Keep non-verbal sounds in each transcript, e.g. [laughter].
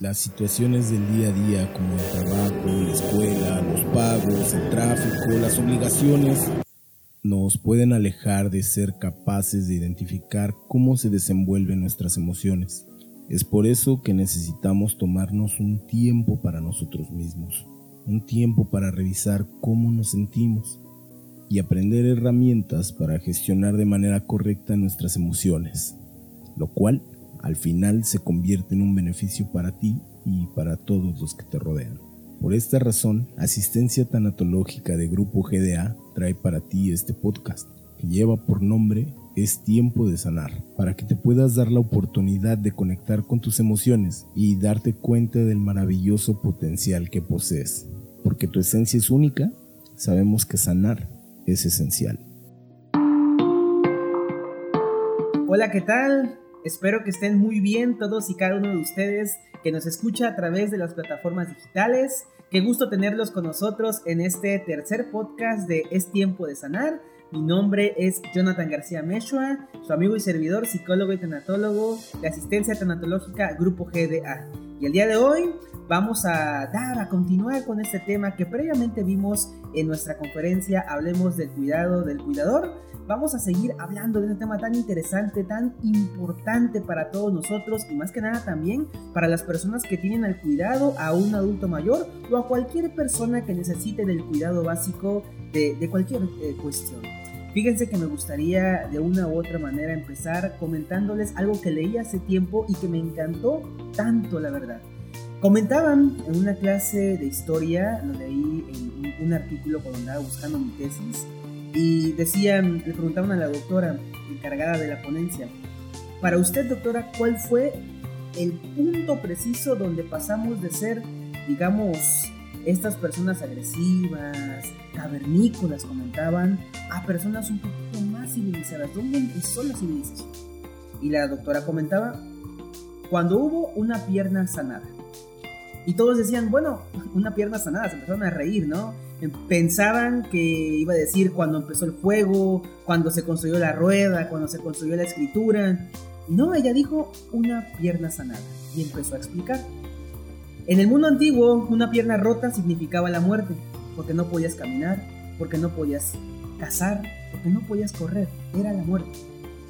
Las situaciones del día a día como el trabajo, la escuela, los pagos, el tráfico, las obligaciones, nos pueden alejar de ser capaces de identificar cómo se desenvuelven nuestras emociones. Es por eso que necesitamos tomarnos un tiempo para nosotros mismos, un tiempo para revisar cómo nos sentimos y aprender herramientas para gestionar de manera correcta nuestras emociones, lo cual al final se convierte en un beneficio para ti y para todos los que te rodean. Por esta razón, Asistencia Tanatológica de Grupo GDA trae para ti este podcast, que lleva por nombre Es tiempo de sanar, para que te puedas dar la oportunidad de conectar con tus emociones y darte cuenta del maravilloso potencial que posees. Porque tu esencia es única, sabemos que sanar es esencial. Hola, ¿qué tal? Espero que estén muy bien todos y cada uno de ustedes que nos escucha a través de las plataformas digitales. Qué gusto tenerlos con nosotros en este tercer podcast de Es tiempo de sanar. Mi nombre es Jonathan García Meshua, su amigo y servidor, psicólogo y tanatólogo de asistencia tanatológica Grupo GDA. Y el día de hoy vamos a dar, a continuar con este tema que previamente vimos en nuestra conferencia Hablemos del cuidado del cuidador. Vamos a seguir hablando de un tema tan interesante, tan importante para todos nosotros y más que nada también para las personas que tienen al cuidado a un adulto mayor o a cualquier persona que necesite del cuidado básico de, cualquier eh, cuestión. Fíjense que me gustaría de una u otra manera empezar comentándoles algo que leí hace tiempo y que me encantó tanto, la verdad. Comentaban en una clase de historia, lo leí en un artículo cuando andaba buscando mi tesis, y decían, le preguntaban a la doctora encargada de la ponencia, para usted doctora, ¿cuál fue el punto preciso donde pasamos de ser, digamos, estas personas agresivas, cavernícolas, comentaban, a personas un poquito más civilizadas. ¿Dónde empezó la civilización? Y la doctora comentaba, cuando hubo una pierna sanada. Y todos decían, bueno, [laughs] una pierna sanada, se empezaron a reír, ¿no? Pensaban que iba a decir cuando empezó el fuego, cuando se construyó la rueda, cuando se construyó la escritura. No, ella dijo una pierna sanada y empezó a explicar. En el mundo antiguo, una pierna rota significaba la muerte, porque no podías caminar, porque no podías cazar, porque no podías correr, era la muerte.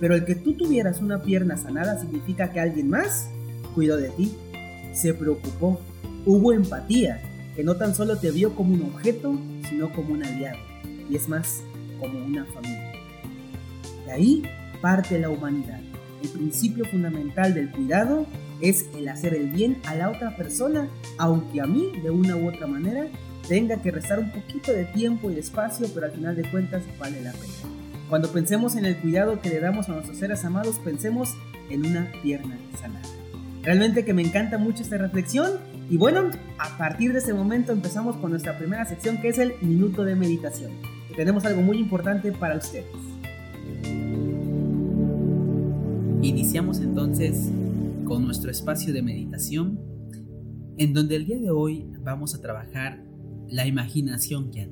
Pero el que tú tuvieras una pierna sanada significa que alguien más cuidó de ti, se preocupó, hubo empatía, que no tan solo te vio como un objeto, sino como un aliado, y es más, como una familia. De ahí parte la humanidad. El principio fundamental del cuidado es el hacer el bien a la otra persona, aunque a mí, de una u otra manera, tenga que restar un poquito de tiempo y espacio, pero al final de cuentas vale la pena. Cuando pensemos en el cuidado que le damos a nuestros seres amados, pensemos en una pierna sanada. Realmente que me encanta mucho esta reflexión y bueno, a partir de ese momento empezamos con nuestra primera sección que es el minuto de meditación. Y tenemos algo muy importante para ustedes. Iniciamos entonces con nuestro espacio de meditación, en donde el día de hoy vamos a trabajar la imaginación que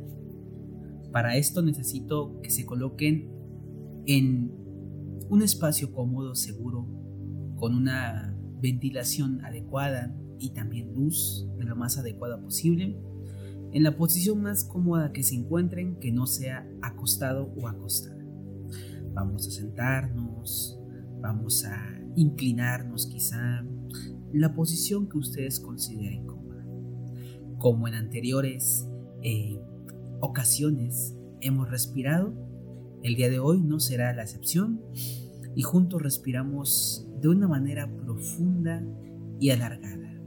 Para esto necesito que se coloquen en un espacio cómodo, seguro, con una ventilación adecuada y también luz de lo más adecuada posible, en la posición más cómoda que se encuentren que no sea acostado o acostada. Vamos a sentarnos, vamos a inclinarnos quizá, la posición que ustedes consideren cómoda. Como en anteriores eh, ocasiones hemos respirado, el día de hoy no será la excepción y juntos respiramos de una manera profunda y alargada.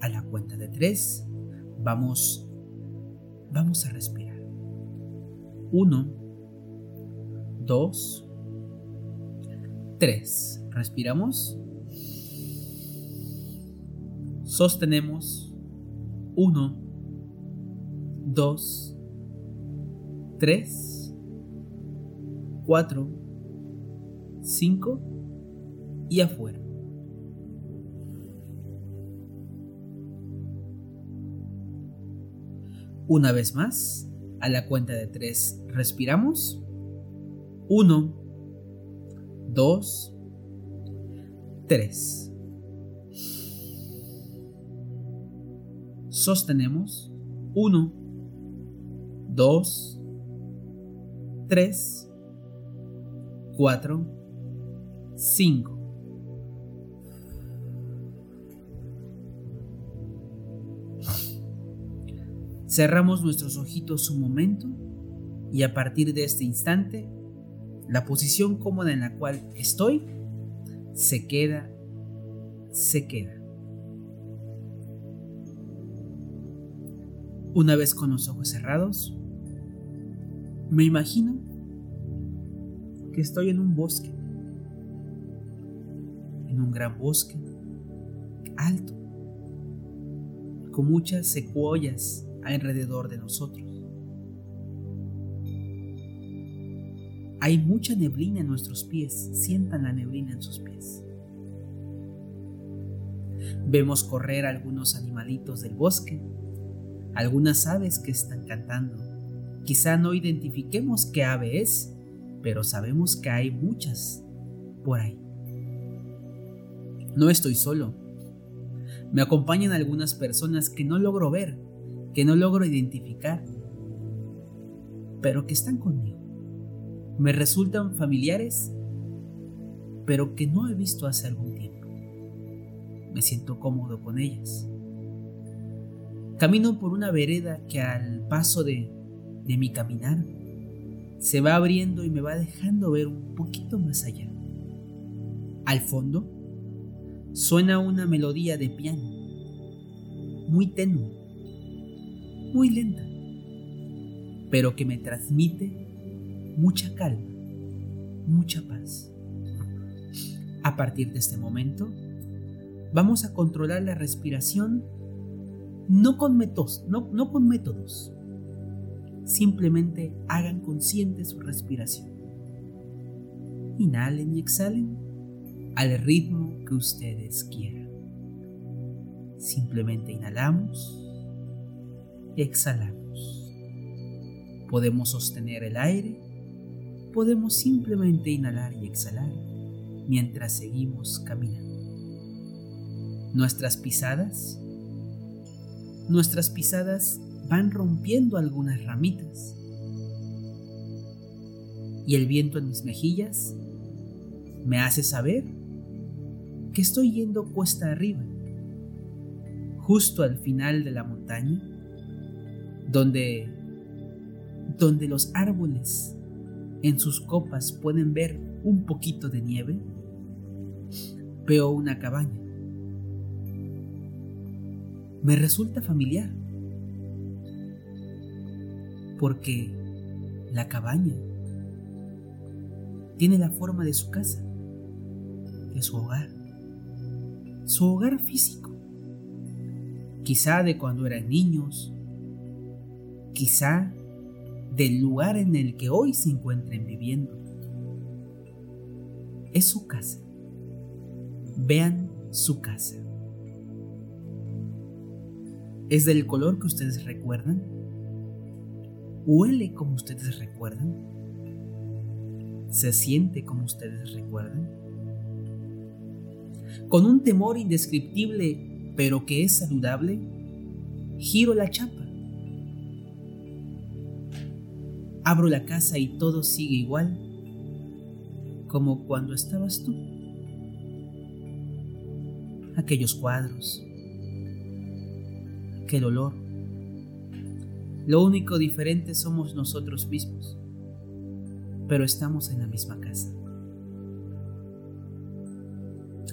A la cuenta de tres, vamos, vamos a respirar. Uno, dos, tres. Respiramos. Sostenemos. Uno, dos, tres, cuatro, cinco y afuera. Una vez más, a la cuenta de tres, respiramos. Uno, dos, 3. sostenemos 1, 2, 3, 4, 5. Cerramos nuestros ojitos un momento y a partir de este instante, la posición cómoda en la cual estoy se queda, se queda. Una vez con los ojos cerrados, me imagino que estoy en un bosque, en un gran bosque alto, con muchas secuoyas alrededor de nosotros. Hay mucha neblina en nuestros pies, sientan la neblina en sus pies. Vemos correr algunos animalitos del bosque algunas aves que están cantando. Quizá no identifiquemos qué ave es, pero sabemos que hay muchas por ahí. No estoy solo. Me acompañan algunas personas que no logro ver, que no logro identificar, pero que están conmigo. Me resultan familiares, pero que no he visto hace algún tiempo. Me siento cómodo con ellas. Camino por una vereda que al paso de, de mi caminar se va abriendo y me va dejando ver un poquito más allá. Al fondo suena una melodía de piano, muy tenue, muy lenta, pero que me transmite mucha calma, mucha paz. A partir de este momento, vamos a controlar la respiración no con no, no con métodos. Simplemente hagan consciente su respiración. Inhalen y exhalen al ritmo que ustedes quieran. Simplemente inhalamos, exhalamos. Podemos sostener el aire, podemos simplemente inhalar y exhalar mientras seguimos caminando. Nuestras pisadas nuestras pisadas van rompiendo algunas ramitas. Y el viento en mis mejillas me hace saber que estoy yendo cuesta arriba, justo al final de la montaña, donde donde los árboles en sus copas pueden ver un poquito de nieve, veo una cabaña me resulta familiar. Porque la cabaña tiene la forma de su casa, de su hogar, su hogar físico. Quizá de cuando eran niños, quizá del lugar en el que hoy se encuentren viviendo. Es su casa. Vean su casa. ¿Es del color que ustedes recuerdan? ¿Huele como ustedes recuerdan? ¿Se siente como ustedes recuerdan? Con un temor indescriptible, pero que es saludable, giro la chapa. Abro la casa y todo sigue igual, como cuando estabas tú. Aquellos cuadros, que el olor. Lo único diferente somos nosotros mismos, pero estamos en la misma casa.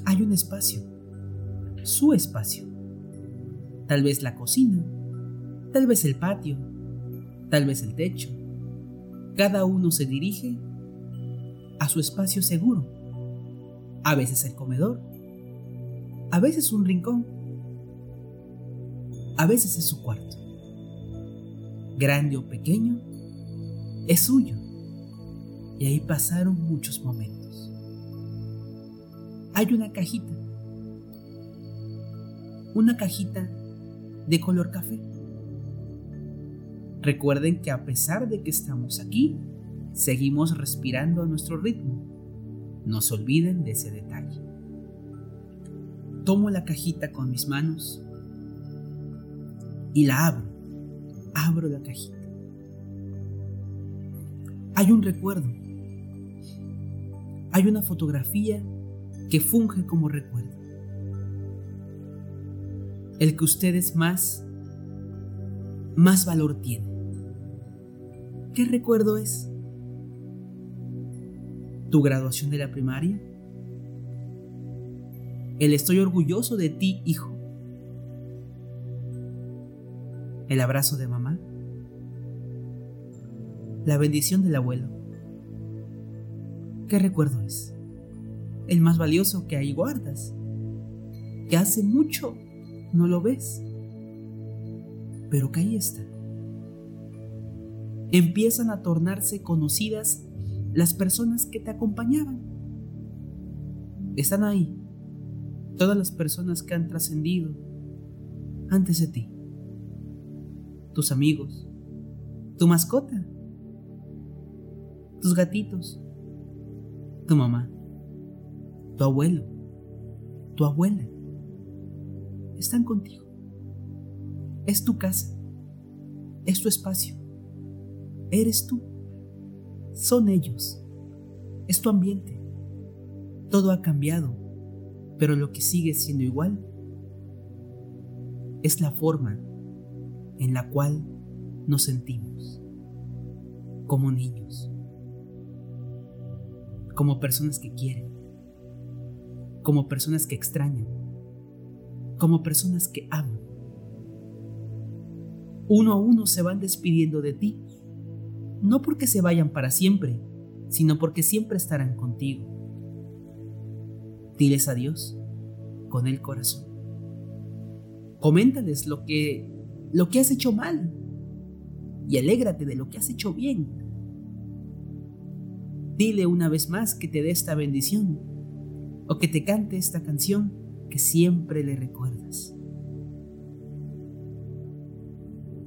Hay un espacio, su espacio. Tal vez la cocina, tal vez el patio, tal vez el techo. Cada uno se dirige a su espacio seguro. A veces el comedor, a veces un rincón a veces es su cuarto. Grande o pequeño, es suyo. Y ahí pasaron muchos momentos. Hay una cajita. Una cajita de color café. Recuerden que a pesar de que estamos aquí, seguimos respirando a nuestro ritmo. No se olviden de ese detalle. Tomo la cajita con mis manos y la abro. Abro la cajita. Hay un recuerdo. Hay una fotografía que funge como recuerdo. El que ustedes más, más valor tienen. ¿Qué recuerdo es? ¿Tu graduación de la primaria? El estoy orgulloso de ti, hijo. El abrazo de mamá. La bendición del abuelo. ¿Qué recuerdo es? El más valioso que ahí guardas. Que hace mucho no lo ves. Pero que ahí está. Empiezan a tornarse conocidas las personas que te acompañaban. Están ahí todas las personas que han trascendido antes de ti. Tus amigos, tu mascota, tus gatitos, tu mamá, tu abuelo, tu abuela. Están contigo. Es tu casa. Es tu espacio. Eres tú. Son ellos. Es tu ambiente. Todo ha cambiado pero lo que sigue siendo igual es la forma en la cual nos sentimos como niños, como personas que quieren, como personas que extrañan, como personas que aman. Uno a uno se van despidiendo de ti, no porque se vayan para siempre, sino porque siempre estarán contigo. Diles adiós con el corazón. Coméntales lo que, lo que has hecho mal y alégrate de lo que has hecho bien. Dile una vez más que te dé esta bendición o que te cante esta canción que siempre le recuerdas.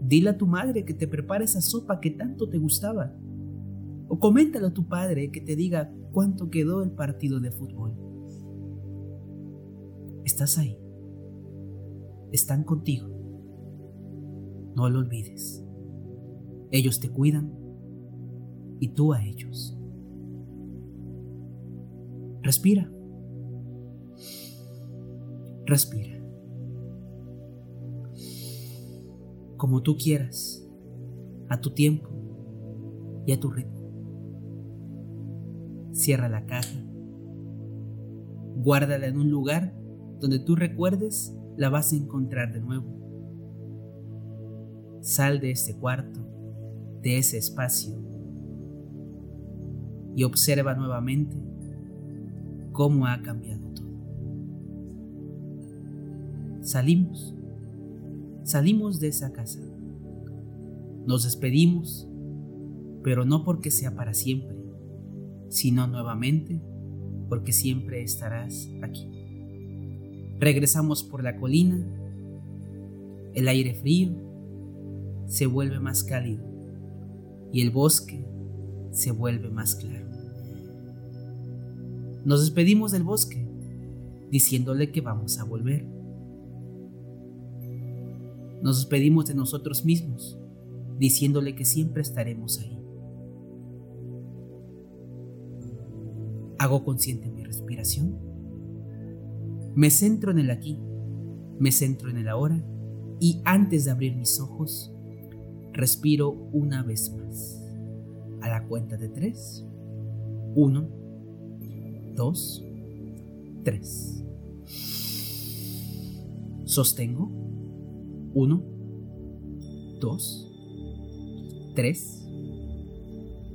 Dile a tu madre que te prepare esa sopa que tanto te gustaba. O coméntale a tu padre que te diga cuánto quedó el partido de fútbol. Estás ahí. Están contigo. No lo olvides. Ellos te cuidan y tú a ellos. Respira. Respira. Como tú quieras, a tu tiempo y a tu ritmo. Cierra la caja. Guárdala en un lugar donde tú recuerdes, la vas a encontrar de nuevo. Sal de ese cuarto, de ese espacio, y observa nuevamente cómo ha cambiado todo. Salimos, salimos de esa casa. Nos despedimos, pero no porque sea para siempre, sino nuevamente porque siempre estarás aquí. Regresamos por la colina. El aire frío se vuelve más cálido y el bosque se vuelve más claro. Nos despedimos del bosque diciéndole que vamos a volver. Nos despedimos de nosotros mismos diciéndole que siempre estaremos ahí. Hago consciente mi respiración me centro en el aquí, me centro en el ahora y antes de abrir mis ojos, respiro una vez más. A la cuenta de tres. Uno, dos, tres. Sostengo. Uno, dos, tres,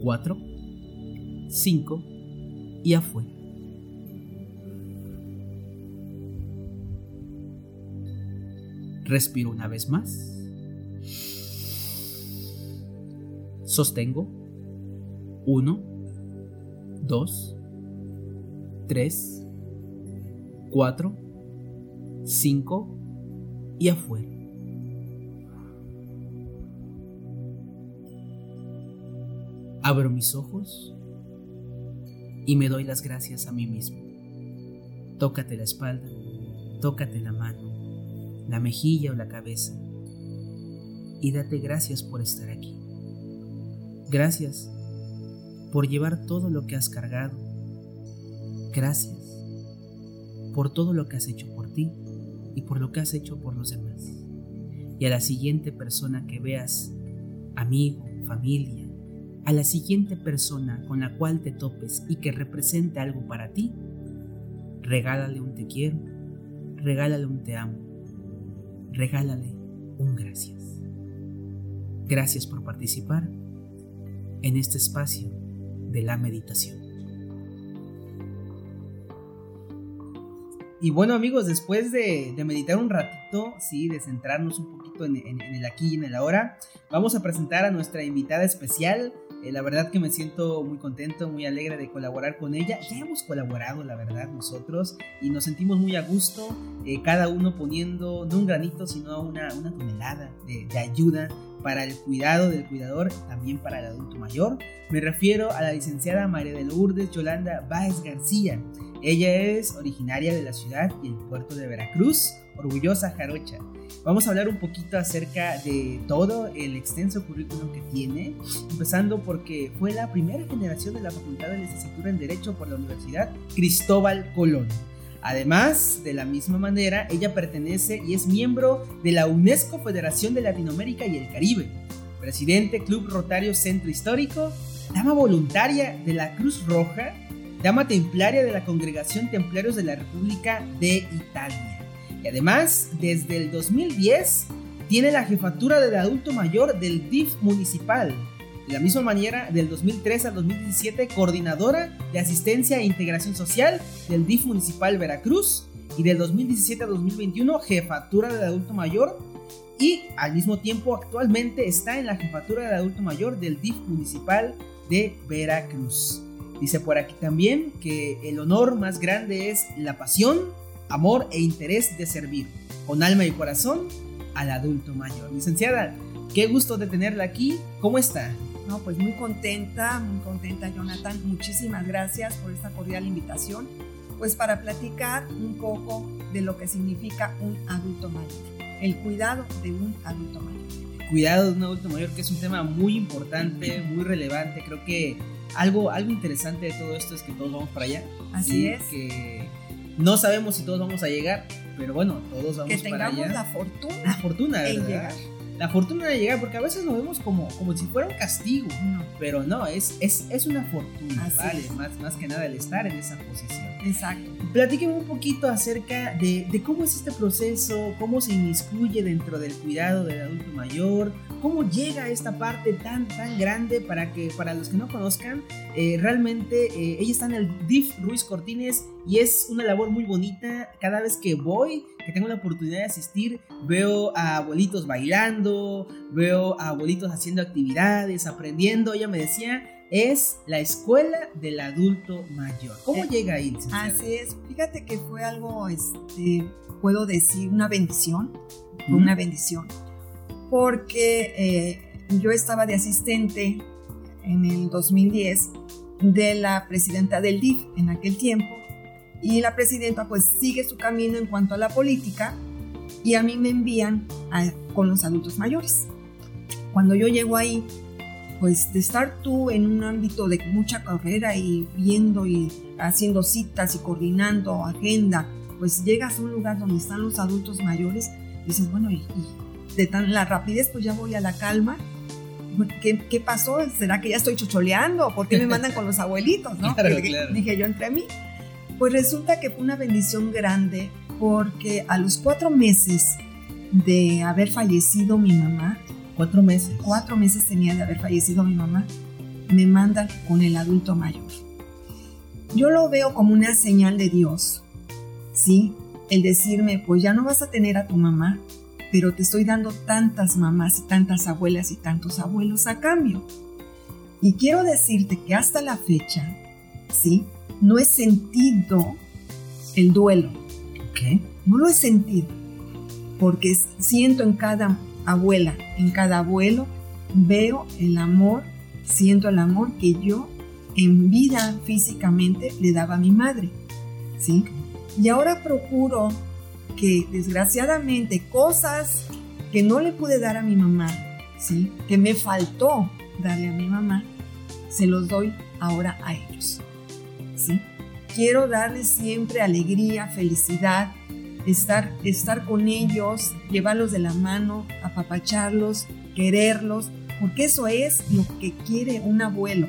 cuatro, cinco. Y afuera. Respiro una vez más. Sostengo. Uno, dos, tres, cuatro, cinco. Y afuera. Abro mis ojos y me doy las gracias a mí mismo. Tócate la espalda, tócate la mano, la mejilla o la cabeza. y date gracias por estar aquí. Gracias por llevar todo lo que has cargado. Gracias por todo lo que has hecho por ti y por lo que has hecho por los demás. Y a la siguiente persona que veas, amigo, familia, a la siguiente persona con la cual te topes y que represente algo para ti, regálale un te quiero, regálale un te amo, regálale un gracias. Gracias por participar en este espacio de la meditación. Y bueno amigos, después de, meditar un ratito, sí, de centrarnos un en, el aquí y en el ahora, vamos a presentar a nuestra invitada especial. Eh, la verdad que me siento muy contento, muy alegre de colaborar con ella. Ya hemos colaborado, la verdad, nosotros, y nos sentimos muy a gusto, eh, cada uno poniendo no un granito, sino una, una tonelada de ayuda para el cuidado del cuidador, también para el adulto mayor. Me refiero a la licenciada María de Lourdes Yolanda Báez García. Ella es originaria de la ciudad y el puerto de Veracruz, orgullosa jarocha. Vamos a hablar un poquito acerca de todo el extenso currículum que tiene, empezando porque fue la primera generación de la Facultad de Licenciatura en Derecho por la Universidad Cristóbal Colón. Además, de la misma manera, ella pertenece y es miembro de la UNESCO Federación de Latinoamérica y el Caribe, presidente Club Rotario Centro Histórico, dama voluntaria de la Cruz Roja, dama templaria de la Congregación Templarios de la República de Italia. Y además, desde el 2010, tiene la jefatura del adulto mayor del DIF municipal, de la misma manera, del 2003 al 2017, coordinadora de asistencia e integración social del DIF Municipal Veracruz. Y del 2017 a 2021, jefatura del adulto mayor. Y al mismo tiempo, actualmente está en la jefatura del adulto mayor del DIF Municipal de Veracruz. Dice por aquí también que el honor más grande es la pasión, amor e interés de servir con alma y corazón al adulto mayor. Licenciada, qué gusto de tenerla aquí. ¿Cómo está? No, pues muy contenta, muy contenta Jonathan. Muchísimas gracias por esta cordial invitación, pues para platicar un poco de lo que significa un adulto mayor, el cuidado de un adulto mayor. Cuidado de un adulto mayor, que es un tema muy importante, muy relevante. Creo que algo, algo interesante de todo esto es que todos vamos para allá. Así es. Que no sabemos si todos vamos a llegar, pero bueno, todos vamos para allá. Que tengamos la fortuna. La fortuna, ¿verdad? llegar la fortuna de llegar, porque a veces lo vemos como, como si fuera un castigo, pero no, es, es, es una fortuna, ¿vale? Más, más que nada el estar en esa posición. Exacto. Platíqueme un poquito acerca de, de, cómo es este proceso, cómo se inmiscuye dentro del cuidado del adulto mayor, cómo llega a esta parte tan, tan grande para que, para los que no conozcan, eh, realmente eh, ella está en el DIF Ruiz Cortines y es una labor muy bonita. Cada vez que voy, que tengo la oportunidad de asistir, veo a abuelitos bailando, veo a abuelitos haciendo actividades, aprendiendo. Ella me decía, es la escuela del adulto mayor. ¿Cómo eh, llega ahí? Así es. Fíjate que fue algo, este, puedo decir, una bendición. Una bendición. Porque eh, yo estaba de asistente en el 2010 de la presidenta del DIF en aquel tiempo y la presidenta pues sigue su camino en cuanto a la política y a mí me envían con los adultos mayores. Cuando yo llego ahí, pues de estar tú en un ámbito de mucha carrera y viendo y haciendo citas y coordinando agenda, pues llegas a un lugar donde están los adultos mayores y dices, bueno, y, de tan la rapidez pues ya voy a la calma. ¿Qué, ¿Qué, pasó? ¿Será que ya estoy chocholeando? ¿Por qué me mandan con los abuelitos? ¿no? Dije yo entre mí. Pues resulta que fue una bendición grande porque a los cuatro meses de haber fallecido mi mamá, cuatro meses, cuatro meses tenía de haber fallecido mi mamá, me mandan con el adulto mayor. Yo lo veo como una señal de Dios, ¿sí? El decirme, pues ya no vas a tener a tu mamá, pero te estoy dando tantas mamás y tantas abuelas y tantos abuelos a cambio. Y quiero decirte que hasta la fecha, ¿sí? no he sentido el duelo. ¿Qué? No lo he sentido. Porque siento en cada abuela, en cada abuelo, veo el amor, siento el amor que yo en vida físicamente le daba a mi madre. ¿Sí? Y ahora procuro que desgraciadamente cosas que no le pude dar a mi mamá, ¿sí? Que me faltó darle a mi mamá, se los doy ahora a ellos, ¿sí? Quiero darles siempre alegría, felicidad, estar, estar con ellos, llevarlos de la mano, apapacharlos, quererlos, porque eso es lo que quiere un abuelo,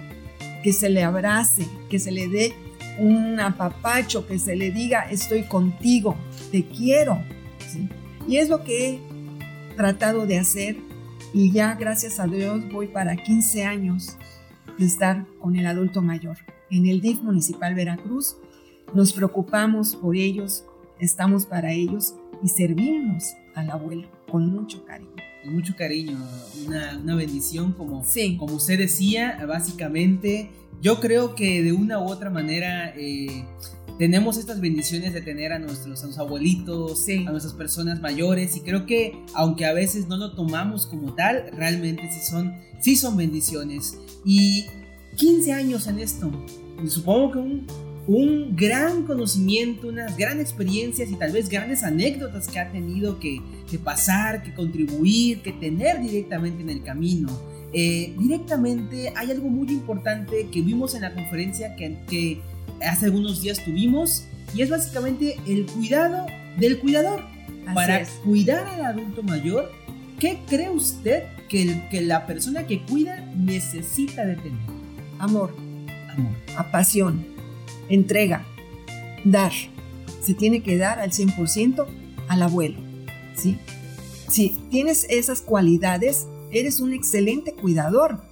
que se le abrace, que se le dé un apapacho, que se le diga estoy contigo, te quiero. Y es lo que he tratado de hacer y ya gracias a Dios voy para 15 años de estar con el adulto mayor. En el DIF Municipal Veracruz nos preocupamos por ellos, estamos para ellos y servimos al abuelo con mucho cariño. Con mucho cariño, una, bendición como, como usted decía, básicamente. Yo creo que de una u otra manera eh, tenemos estas bendiciones de tener a nuestros, abuelitos, a nuestras personas mayores y creo que aunque a veces no lo tomamos como tal, realmente sí son, sí son bendiciones. Y 15 años en esto, supongo que un, un gran conocimiento, unas grandes experiencias y tal vez grandes anécdotas que ha tenido que, pasar, que contribuir, que tener directamente en el camino. Eh, directamente hay algo muy importante que vimos en la conferencia que, que hace algunos días tuvimos y es básicamente el cuidado del cuidador. Para cuidar al adulto mayor, ¿qué cree usted que, el, que la persona que cuida necesita de tener? Amor. Amor. Apasión entrega, dar. Se tiene que dar al 100% al abuelo. ¿sí? Si tienes esas cualidades, eres un excelente cuidador,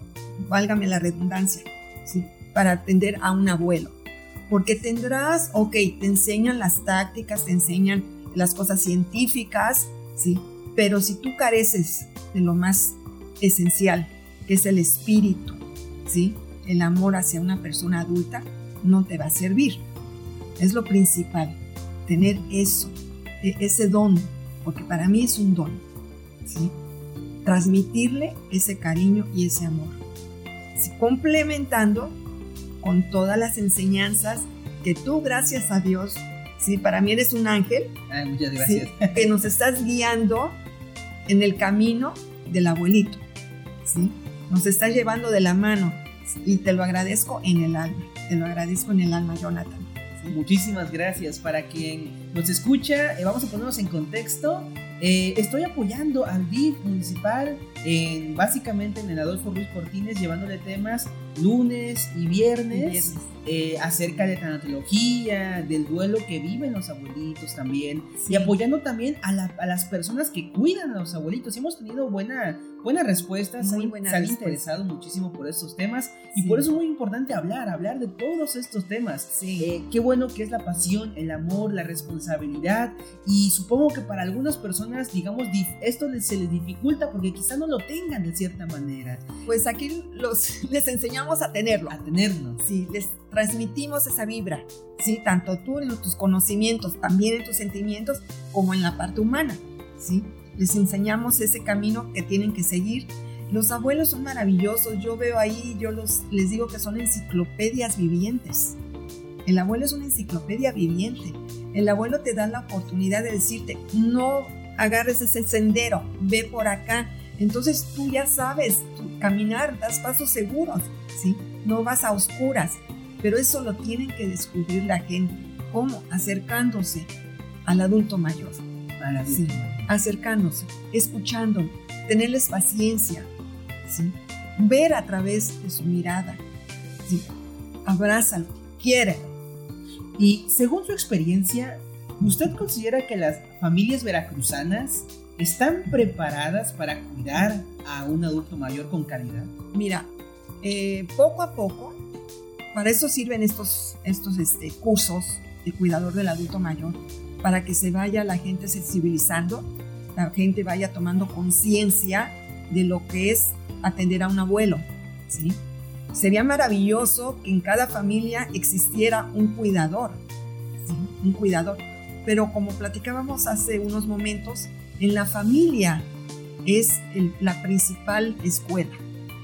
válgame la redundancia, ¿sí? para atender a un abuelo. Porque tendrás, ok, te enseñan las tácticas, te enseñan las cosas científicas, ¿sí? Pero si tú careces de lo más esencial, que es el espíritu, ¿sí? El amor hacia una persona adulta, no te va a servir. Es lo principal, tener eso, e, ese don, porque para mí es un don, ¿sí? Transmitirle ese cariño y ese amor. Complementando con todas las enseñanzas que tú, gracias a Dios, ¿sí? Para mí eres un ángel. muchas gracias. Que nos estás guiando en el camino del abuelito, ¿sí? Nos estás llevando de la mano y te lo agradezco en el alma. Te lo agradezco en el alma, Jonathan. muchísimas gracias. Para quien nos escucha, eh, vamos a ponernos en contexto. Eh, estoy apoyando al DIF municipal en, básicamente en el Adolfo Ruiz Cortines, llevándole temas lunes y viernes, eh, acerca de tanatología, del duelo que viven los abuelitos también, y apoyando también a, las personas que cuidan a los abuelitos. Hemos tenido buena buenas respuestas, Muy se, han, interesado muchísimo por estos temas y por eso es muy importante hablar, hablar de todos estos temas. Eh, qué bueno que es la pasión, el amor, la responsabilidad y supongo que para algunas personas, digamos, esto se les dificulta porque quizá no lo tengan de cierta manera. Pues aquí los, [laughs] les enseñamos a tenerlo. A tenerlo. Sí, les transmitimos esa vibra, sí, tanto tú en tus conocimientos, también en tus sentimientos, como en la parte humana, sí les enseñamos ese camino que tienen que seguir. Los abuelos son maravillosos, yo veo ahí, yo los, les digo que son enciclopedias vivientes. El abuelo es una enciclopedia viviente. El abuelo te da la oportunidad de decirte, no agarres ese sendero, ve por acá. Entonces tú ya sabes caminar, das pasos seguros, ¿sí? No vas a oscuras, pero eso lo tienen que descubrir la gente. ¿Cómo? Acercándose al adulto mayor. Adulto mayor acercándose, escuchándolo, tenerles paciencia, ¿sí? ver a través de su mirada, ¿sí? abrázalo, quiere. Y según su experiencia, ¿usted considera que las familias veracruzanas están preparadas para cuidar a un adulto mayor con calidad? Mira, eh, poco a poco, para eso sirven estos, estos este, cursos de cuidador del adulto mayor, para que se vaya la gente sensibilizando, la gente vaya tomando conciencia de lo que es atender a un abuelo, ¿sí? Sería maravilloso que en cada familia existiera un cuidador, un cuidador. Pero como platicábamos hace unos momentos, en la familia es la principal escuela,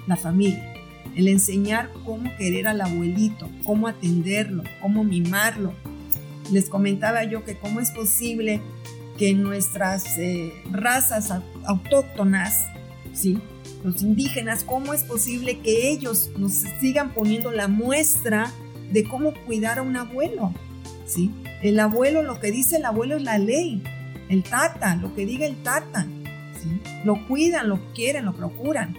la familia. El enseñar cómo querer al abuelito, cómo atenderlo, cómo mimarlo, les comentaba yo que cómo es posible que nuestras eh, razas autóctonas, ¿sí? los indígenas, ¿cómo es posible que ellos nos sigan poniendo la muestra de cómo cuidar a un abuelo? ¿Sí? El abuelo, lo que dice el abuelo es la ley. El tata, lo que diga el tata. ¿sí? Lo cuidan, lo quieren, lo procuran.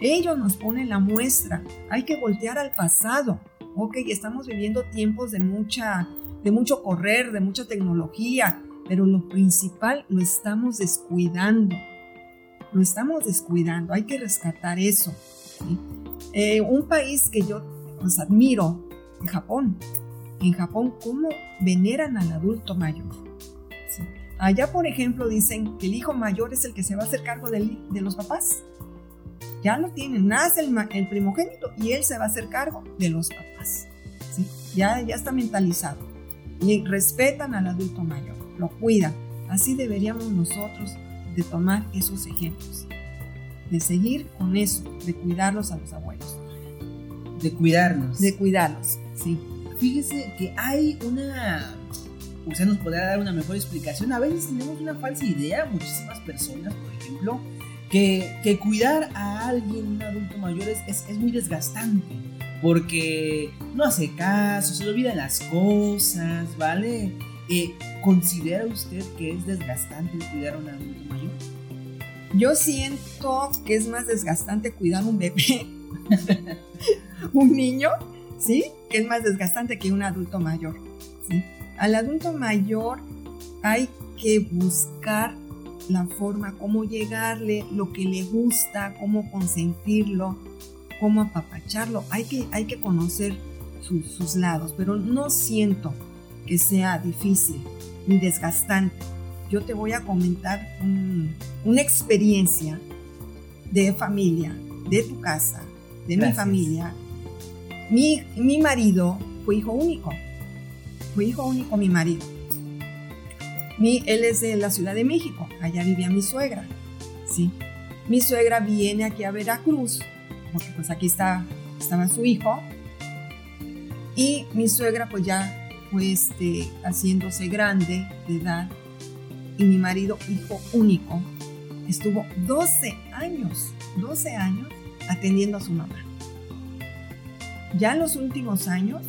Ellos nos ponen la muestra. Hay que voltear al pasado. Ok, estamos viviendo tiempos de, mucha, de mucho correr, de mucha tecnología, pero lo principal lo estamos descuidando. Lo estamos descuidando. Hay que rescatar eso. Eh, un país que yo pues, admiro, Japón. En Japón, ¿cómo veneran al adulto mayor? Allá, por ejemplo, dicen que el hijo mayor es el que se va a hacer cargo de, de los papás. Ya lo tienen, nace el, el, primogénito y él se va a hacer cargo de los papás. ¿sí? Ya, ya está mentalizado. Y respetan al adulto mayor, lo cuidan. Así deberíamos nosotros de tomar esos ejemplos, de seguir con eso, de cuidarlos a los abuelos. De cuidarnos. De cuidarlos, sí. Fíjese que hay una usted nos podrá dar una mejor explicación. A veces tenemos una falsa idea, muchísimas personas, por ejemplo, que, cuidar a alguien, un adulto mayor, es, muy desgastante. Porque no hace caso, se le olvidan las cosas, ¿vale? Eh, ¿Considera usted que es desgastante cuidar a un adulto mayor? Yo siento que es más desgastante cuidar un bebé, [laughs] un niño, ¿sí? Que es más desgastante que un adulto mayor, ¿sí? Al adulto mayor hay que buscar la forma, cómo llegarle, lo que le gusta, cómo consentirlo, cómo apapacharlo. Hay que, hay que conocer su, sus lados, pero no siento que sea difícil ni desgastante. Yo te voy a comentar un, una experiencia de familia, de tu casa, de Gracias. mi familia. Mi, mi marido fue hijo único fue hijo único mi marido. Mi, él es de la Ciudad de México, allá vivía mi suegra, ¿sí? Mi suegra viene aquí a Veracruz, porque pues aquí está, estaba su hijo, y mi suegra pues ya fue este, haciéndose grande de edad, y mi marido, hijo único, estuvo 12 años, 12 años atendiendo a su mamá. Ya en los últimos años,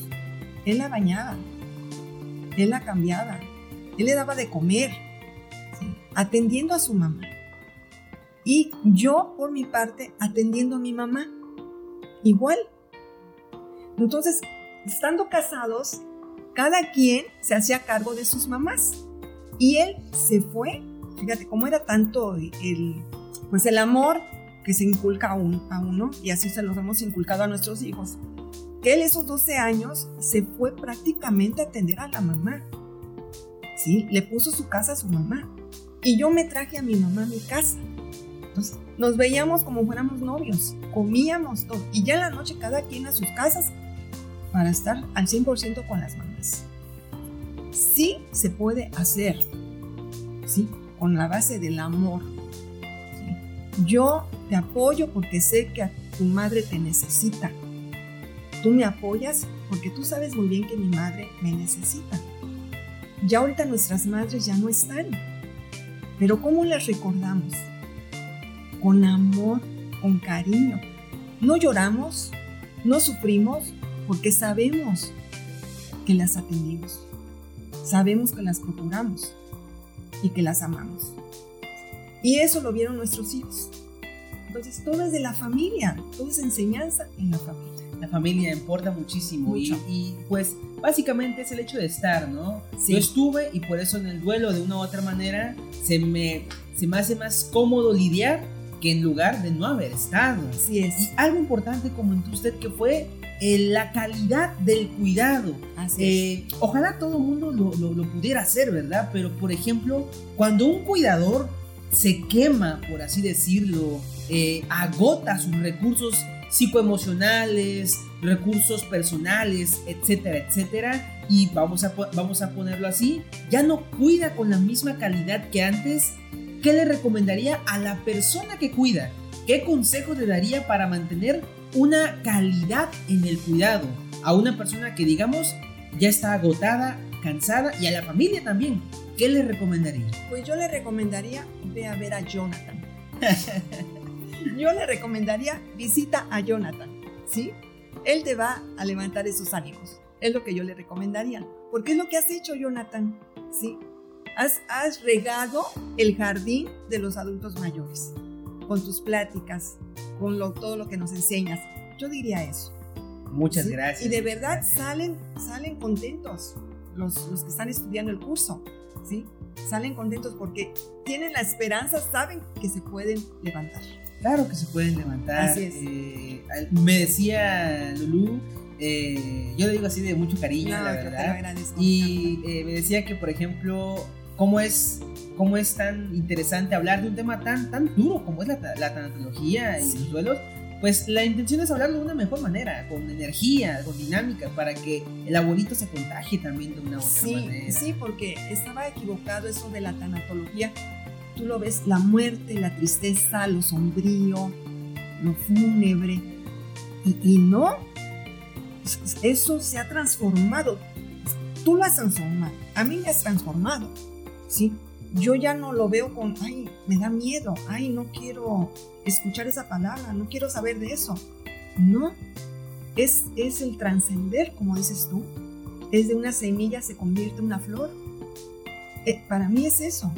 él la bañaba, él la cambiaba, él le daba de comer, atendiendo a su mamá. Y yo, por mi parte, atendiendo a mi mamá, igual. Entonces, estando casados, cada quien se hacía cargo de sus mamás. Y él se fue, fíjate cómo era tanto el, pues el amor que se inculca a, a uno, y así se los hemos inculcado a nuestros hijos que él esos 12 años se fue prácticamente a atender a la mamá. ¿Sí? Le puso su casa a su mamá. Y yo me traje a mi mamá a mi casa. Entonces, nos veíamos como fuéramos novios, comíamos todo. Y ya en la noche cada quien a sus casas para estar al 100% con las mamás. Sí se puede hacer, ¿sí? Con la base del amor. Yo te apoyo porque sé que tu madre te necesita Tú me apoyas porque tú sabes muy bien que mi madre me necesita. Ya ahorita nuestras madres ya no están. Pero ¿cómo las recordamos? Con amor, con cariño. No lloramos, no sufrimos porque sabemos que las atendimos. Sabemos que las procuramos y que las amamos. Y eso lo vieron nuestros hijos. Entonces todo es de la familia, todo es enseñanza en la familia la familia importa muchísimo y, y, pues básicamente es el hecho de estar, ¿no? Sí. Yo estuve y por eso en el duelo de una u otra manera se me, se me hace más cómodo lidiar que en lugar de no haber estado. Así es. Y algo importante comentó usted que fue eh, la calidad del cuidado. Así eh, es. Ojalá todo el mundo lo, lo, lo pudiera hacer, ¿verdad? Pero por ejemplo, cuando un cuidador se quema, por así decirlo, eh, agota sus recursos psicoemocionales, recursos personales, etcétera, etcétera. Y vamos a, vamos a ponerlo así, ya no cuida con la misma calidad que antes. ¿Qué le recomendaría a la persona que cuida? ¿Qué consejo le daría para mantener una calidad en el cuidado? A una persona que digamos ya está agotada, cansada y a la familia también. ¿Qué le recomendaría? Pues yo le recomendaría ve a ver a Jonathan. [laughs] yo le recomendaría visita a Jonathan, ¿sí? Él te va a levantar esos ánimos. Es lo que yo le recomendaría. Porque es lo que has hecho, Jonathan, ¿sí? Has, has regado el jardín de los adultos mayores con tus pláticas, con lo, todo lo que nos enseñas. Yo diría eso. Muchas gracias. Y de verdad salen, salen contentos los, los que están estudiando el curso, ¿sí? Salen contentos porque tienen la esperanza, saben que se pueden levantar. Claro que se pueden levantar. Así es. Eh, me decía Lulu, eh, yo le digo así de mucho cariño, No, la verdad. agradezco. Y eh, me decía que, por ejemplo, cómo es, cómo es tan interesante hablar de un tema tan, tan duro como es la, la tanatología y Sí. los duelos. Pues la intención es hablarlo de una mejor manera, con energía, con dinámica, para que el abuelito se contagie también de una u otra Sí, manera. sí, porque estaba equivocado eso de la tanatología. Tú lo ves, la muerte, la tristeza, lo sombrío, lo fúnebre. Y, y no, eso se ha transformado. Tú lo has transformado. A mí me has transformado. ¿sí? Yo ya no lo veo con, ay, me da miedo, ay, no quiero escuchar esa palabra, no quiero saber de eso. No, es, es el trascender, como dices tú. Es de una semilla se convierte en una flor. Eh, para mí es eso.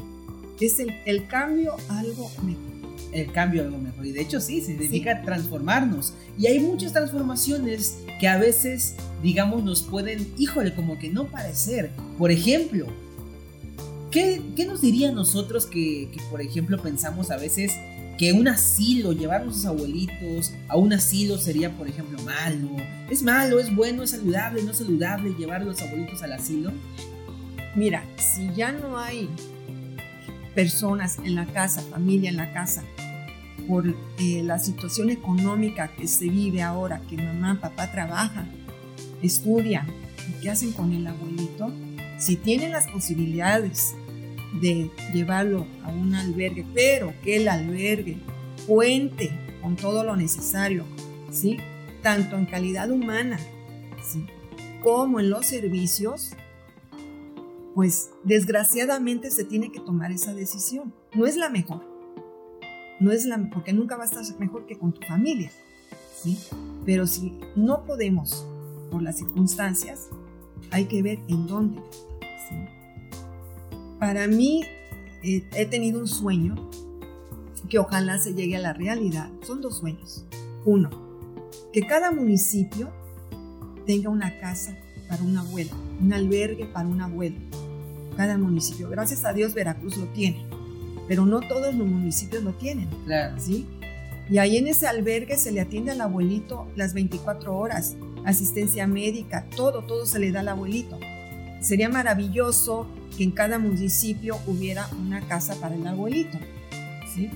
Es el, el cambio algo mejor. el cambio algo mejor. Y de hecho sí, significa transformarnos. Y hay muchas transformaciones que a veces, digamos, nos pueden, híjole, como que no parecer. Por ejemplo, ¿qué, qué nos diría nosotros que, que, por ejemplo, pensamos a veces que un asilo, llevar a nuestros abuelitos a un asilo sería, por ejemplo, malo? ¿Es malo, es bueno, es saludable, no es saludable llevar a los abuelitos al asilo? Mira, si ya no hay personas en la casa, familia en la casa, por eh, la situación económica que se vive ahora, que mamá, papá trabajan, estudian, ¿y qué hacen con el abuelito? Si tienen las posibilidades de llevarlo a un albergue, pero que el albergue cuente con todo lo necesario, ¿sí? Tanto en calidad humana, ¿sí? Como en los servicios, pues desgraciadamente se tiene que tomar esa decisión. No es la mejor. No es la porque nunca va a estar mejor que con tu familia, ¿sí? Pero si no podemos por las circunstancias, hay que ver en dónde. Para mí eh, he tenido un sueño que ojalá se llegue a la realidad. Son dos sueños. Uno, que cada municipio tenga una casa para un abuelo, un albergue para un abuelo. Cada municipio. Gracias a Dios Veracruz lo tiene, pero no todos los municipios lo tienen, Claro. ¿sí? Y ahí en ese albergue se le atiende al abuelito las 24 horas, asistencia médica, todo, todo se le da al abuelito. Sería maravilloso que en cada municipio hubiera una casa para el abuelito, ¿sí?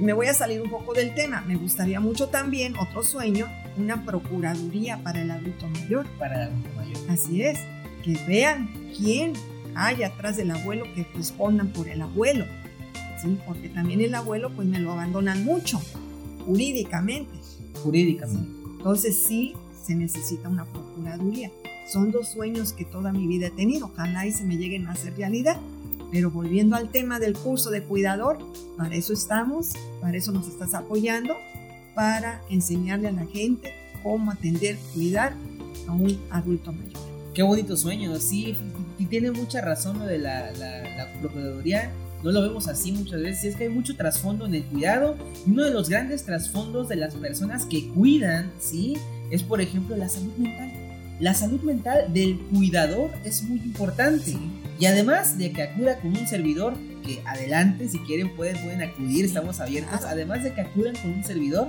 Me voy a salir un poco del tema. Me gustaría mucho también, otro sueño, una procuraduría para el adulto mayor. Para el adulto mayor. Así es, que vean quién hay atrás del abuelo, que respondan por el abuelo, ¿sí? Porque también el abuelo, pues me lo abandonan mucho, jurídicamente. Jurídicamente. Entonces sí se necesita una procuraduría. Son dos sueños que toda mi vida he tenido, ojalá y se me lleguen a hacer realidad. Pero volviendo al tema del curso de cuidador, para eso estamos, para eso nos estás apoyando, para enseñarle a la gente cómo atender, cuidar a un adulto mayor. Qué bonito sueño, sí, y tiene mucha razón lo de la, la, la procuraduría. No lo vemos así muchas veces, y es que hay mucho trasfondo en el cuidado. Y uno de los grandes trasfondos de las personas que cuidan, ¿sí? Es, por ejemplo, la salud mental. La salud mental del cuidador es muy importante. Y además de que acuda con un servidor, que adelante, si quieren, pueden, pueden acudir, estamos abiertos. Además de que acudan con un servidor,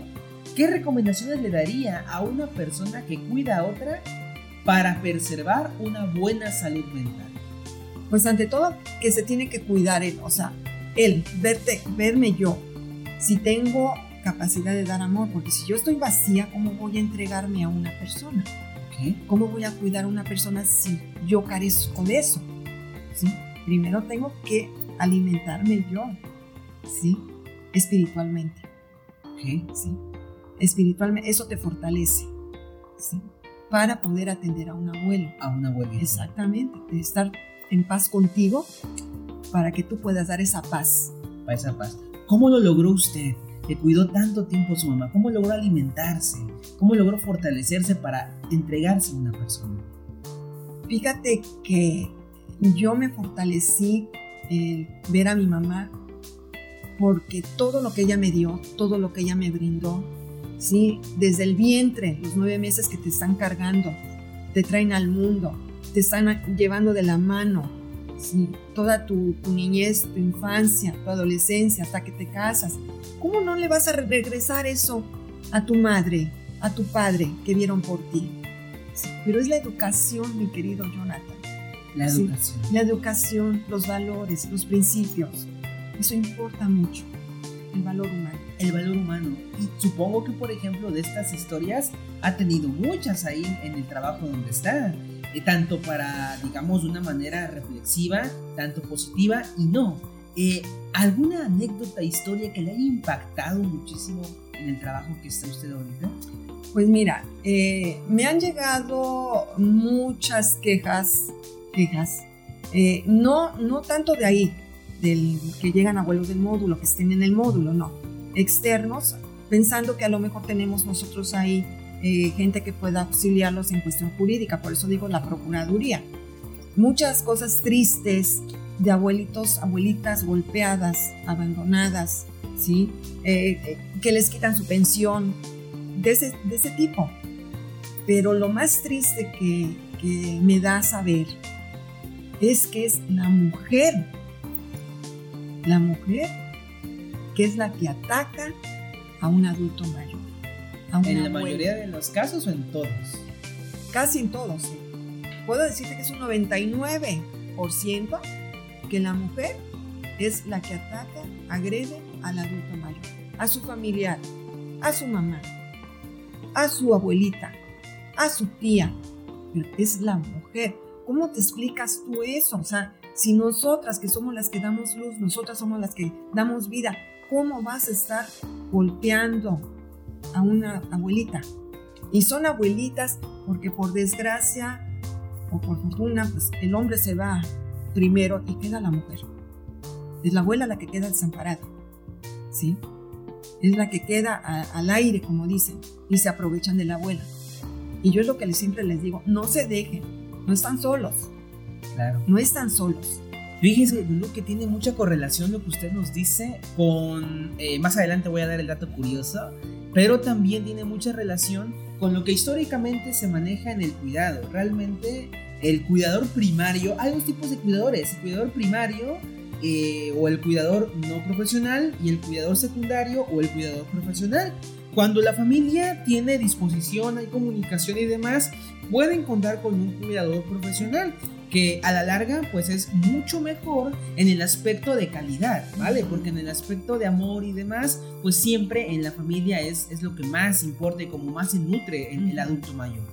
¿qué recomendaciones le daría a una persona que cuida a otra para preservar una buena salud mental? Pues ante todo, que se tiene que cuidar él, o sea, él, verte, verme yo, si tengo capacidad de dar amor, porque si yo estoy vacía, ¿cómo voy a entregarme a una persona? ¿Qué? ¿Cómo voy a cuidar a una persona si yo carezco de eso? ¿Sí? Primero tengo que alimentarme yo, ¿sí? Espiritualmente, ¿Qué? ¿sí? Espiritualmente, eso te fortalece, ¿sí? Para poder atender a un abuelo. A una abuelita. Exactamente, de estar en paz contigo para que tú puedas dar esa paz. Para esa paz. ¿Cómo lo logró usted? que cuidó tanto tiempo a su mamá? ¿Cómo logró alimentarse? ¿Cómo logró fortalecerse para entregarse a una persona? Fíjate que yo me fortalecí el ver a mi mamá porque todo lo que ella me dio, todo lo que ella me brindó, ¿sí? Desde el vientre, los nueve meses que te están cargando, te traen al mundo, te están llevando de la mano, ¿sí? Toda tu, tu niñez, tu infancia, tu adolescencia, hasta que te casas. ¿Cómo no le vas a regresar eso a tu madre, a tu padre que vieron por ti? Pero es la educación, mi querido Jonathan. La educación. La educación, los valores, los principios. Eso importa mucho. El valor humano. El valor humano. Y supongo que, por ejemplo, de estas historias ha tenido muchas ahí en el trabajo donde está. Eh, tanto para, digamos, de una manera reflexiva, tanto positiva y no. Eh, ¿Alguna anécdota, historia que le haya impactado muchísimo en el trabajo que está usted ahorita? Pues mira, eh, me han llegado muchas quejas, quejas, eh, no, no tanto de ahí, del que llegan abuelos del módulo, que estén en el módulo, no, externos, pensando que a lo mejor tenemos nosotros ahí eh, gente que pueda auxiliarlos en cuestión jurídica, por eso digo la Procuraduría. Muchas cosas tristes de abuelitos, abuelitas golpeadas, abandonadas, ¿sí? que les quitan su pensión, de ese, de ese tipo. Pero lo más triste que, que me da saber es que es la mujer, la mujer que es la que ataca a un adulto mayor. ¿En la mayoría de los casos o en todos? Casi en todos. Sí. Puedo decirte que es un 99% que la mujer es la que ataca, agrede al adulto mayor, a su familiar, a su mamá, a su abuelita, a su tía, pero es la mujer. ¿Cómo te explicas tú eso? O sea, si nosotras que somos las que damos luz, nosotras somos las que damos vida, ¿cómo vas a estar golpeando a una abuelita? Y son abuelitas porque por desgracia o por fortuna, pues el hombre se va primero y queda la mujer. Es la abuela la que queda desamparada. ¿Sí? es la que queda al aire, como dicen, y se aprovechan de la abuela. Y yo es lo que siempre les digo, no se dejen, no están solos. Claro. No están solos. Fíjese, Lulu, que tiene mucha correlación lo que usted nos dice con, eh, más adelante voy a dar el dato curioso, pero también tiene mucha relación con lo que históricamente se maneja en el cuidado. Realmente el cuidador primario, hay dos tipos de cuidadores. El cuidador primario eh, o el cuidador no profesional y el cuidador secundario o el cuidador profesional. Cuando la familia tiene disposición, hay comunicación y demás, pueden contar con un cuidador profesional que a la larga pues es mucho mejor en el aspecto de calidad, ¿vale? Porque en el aspecto de amor y demás, pues siempre en la familia es, es lo que más importa y como más se nutre en el adulto mayor.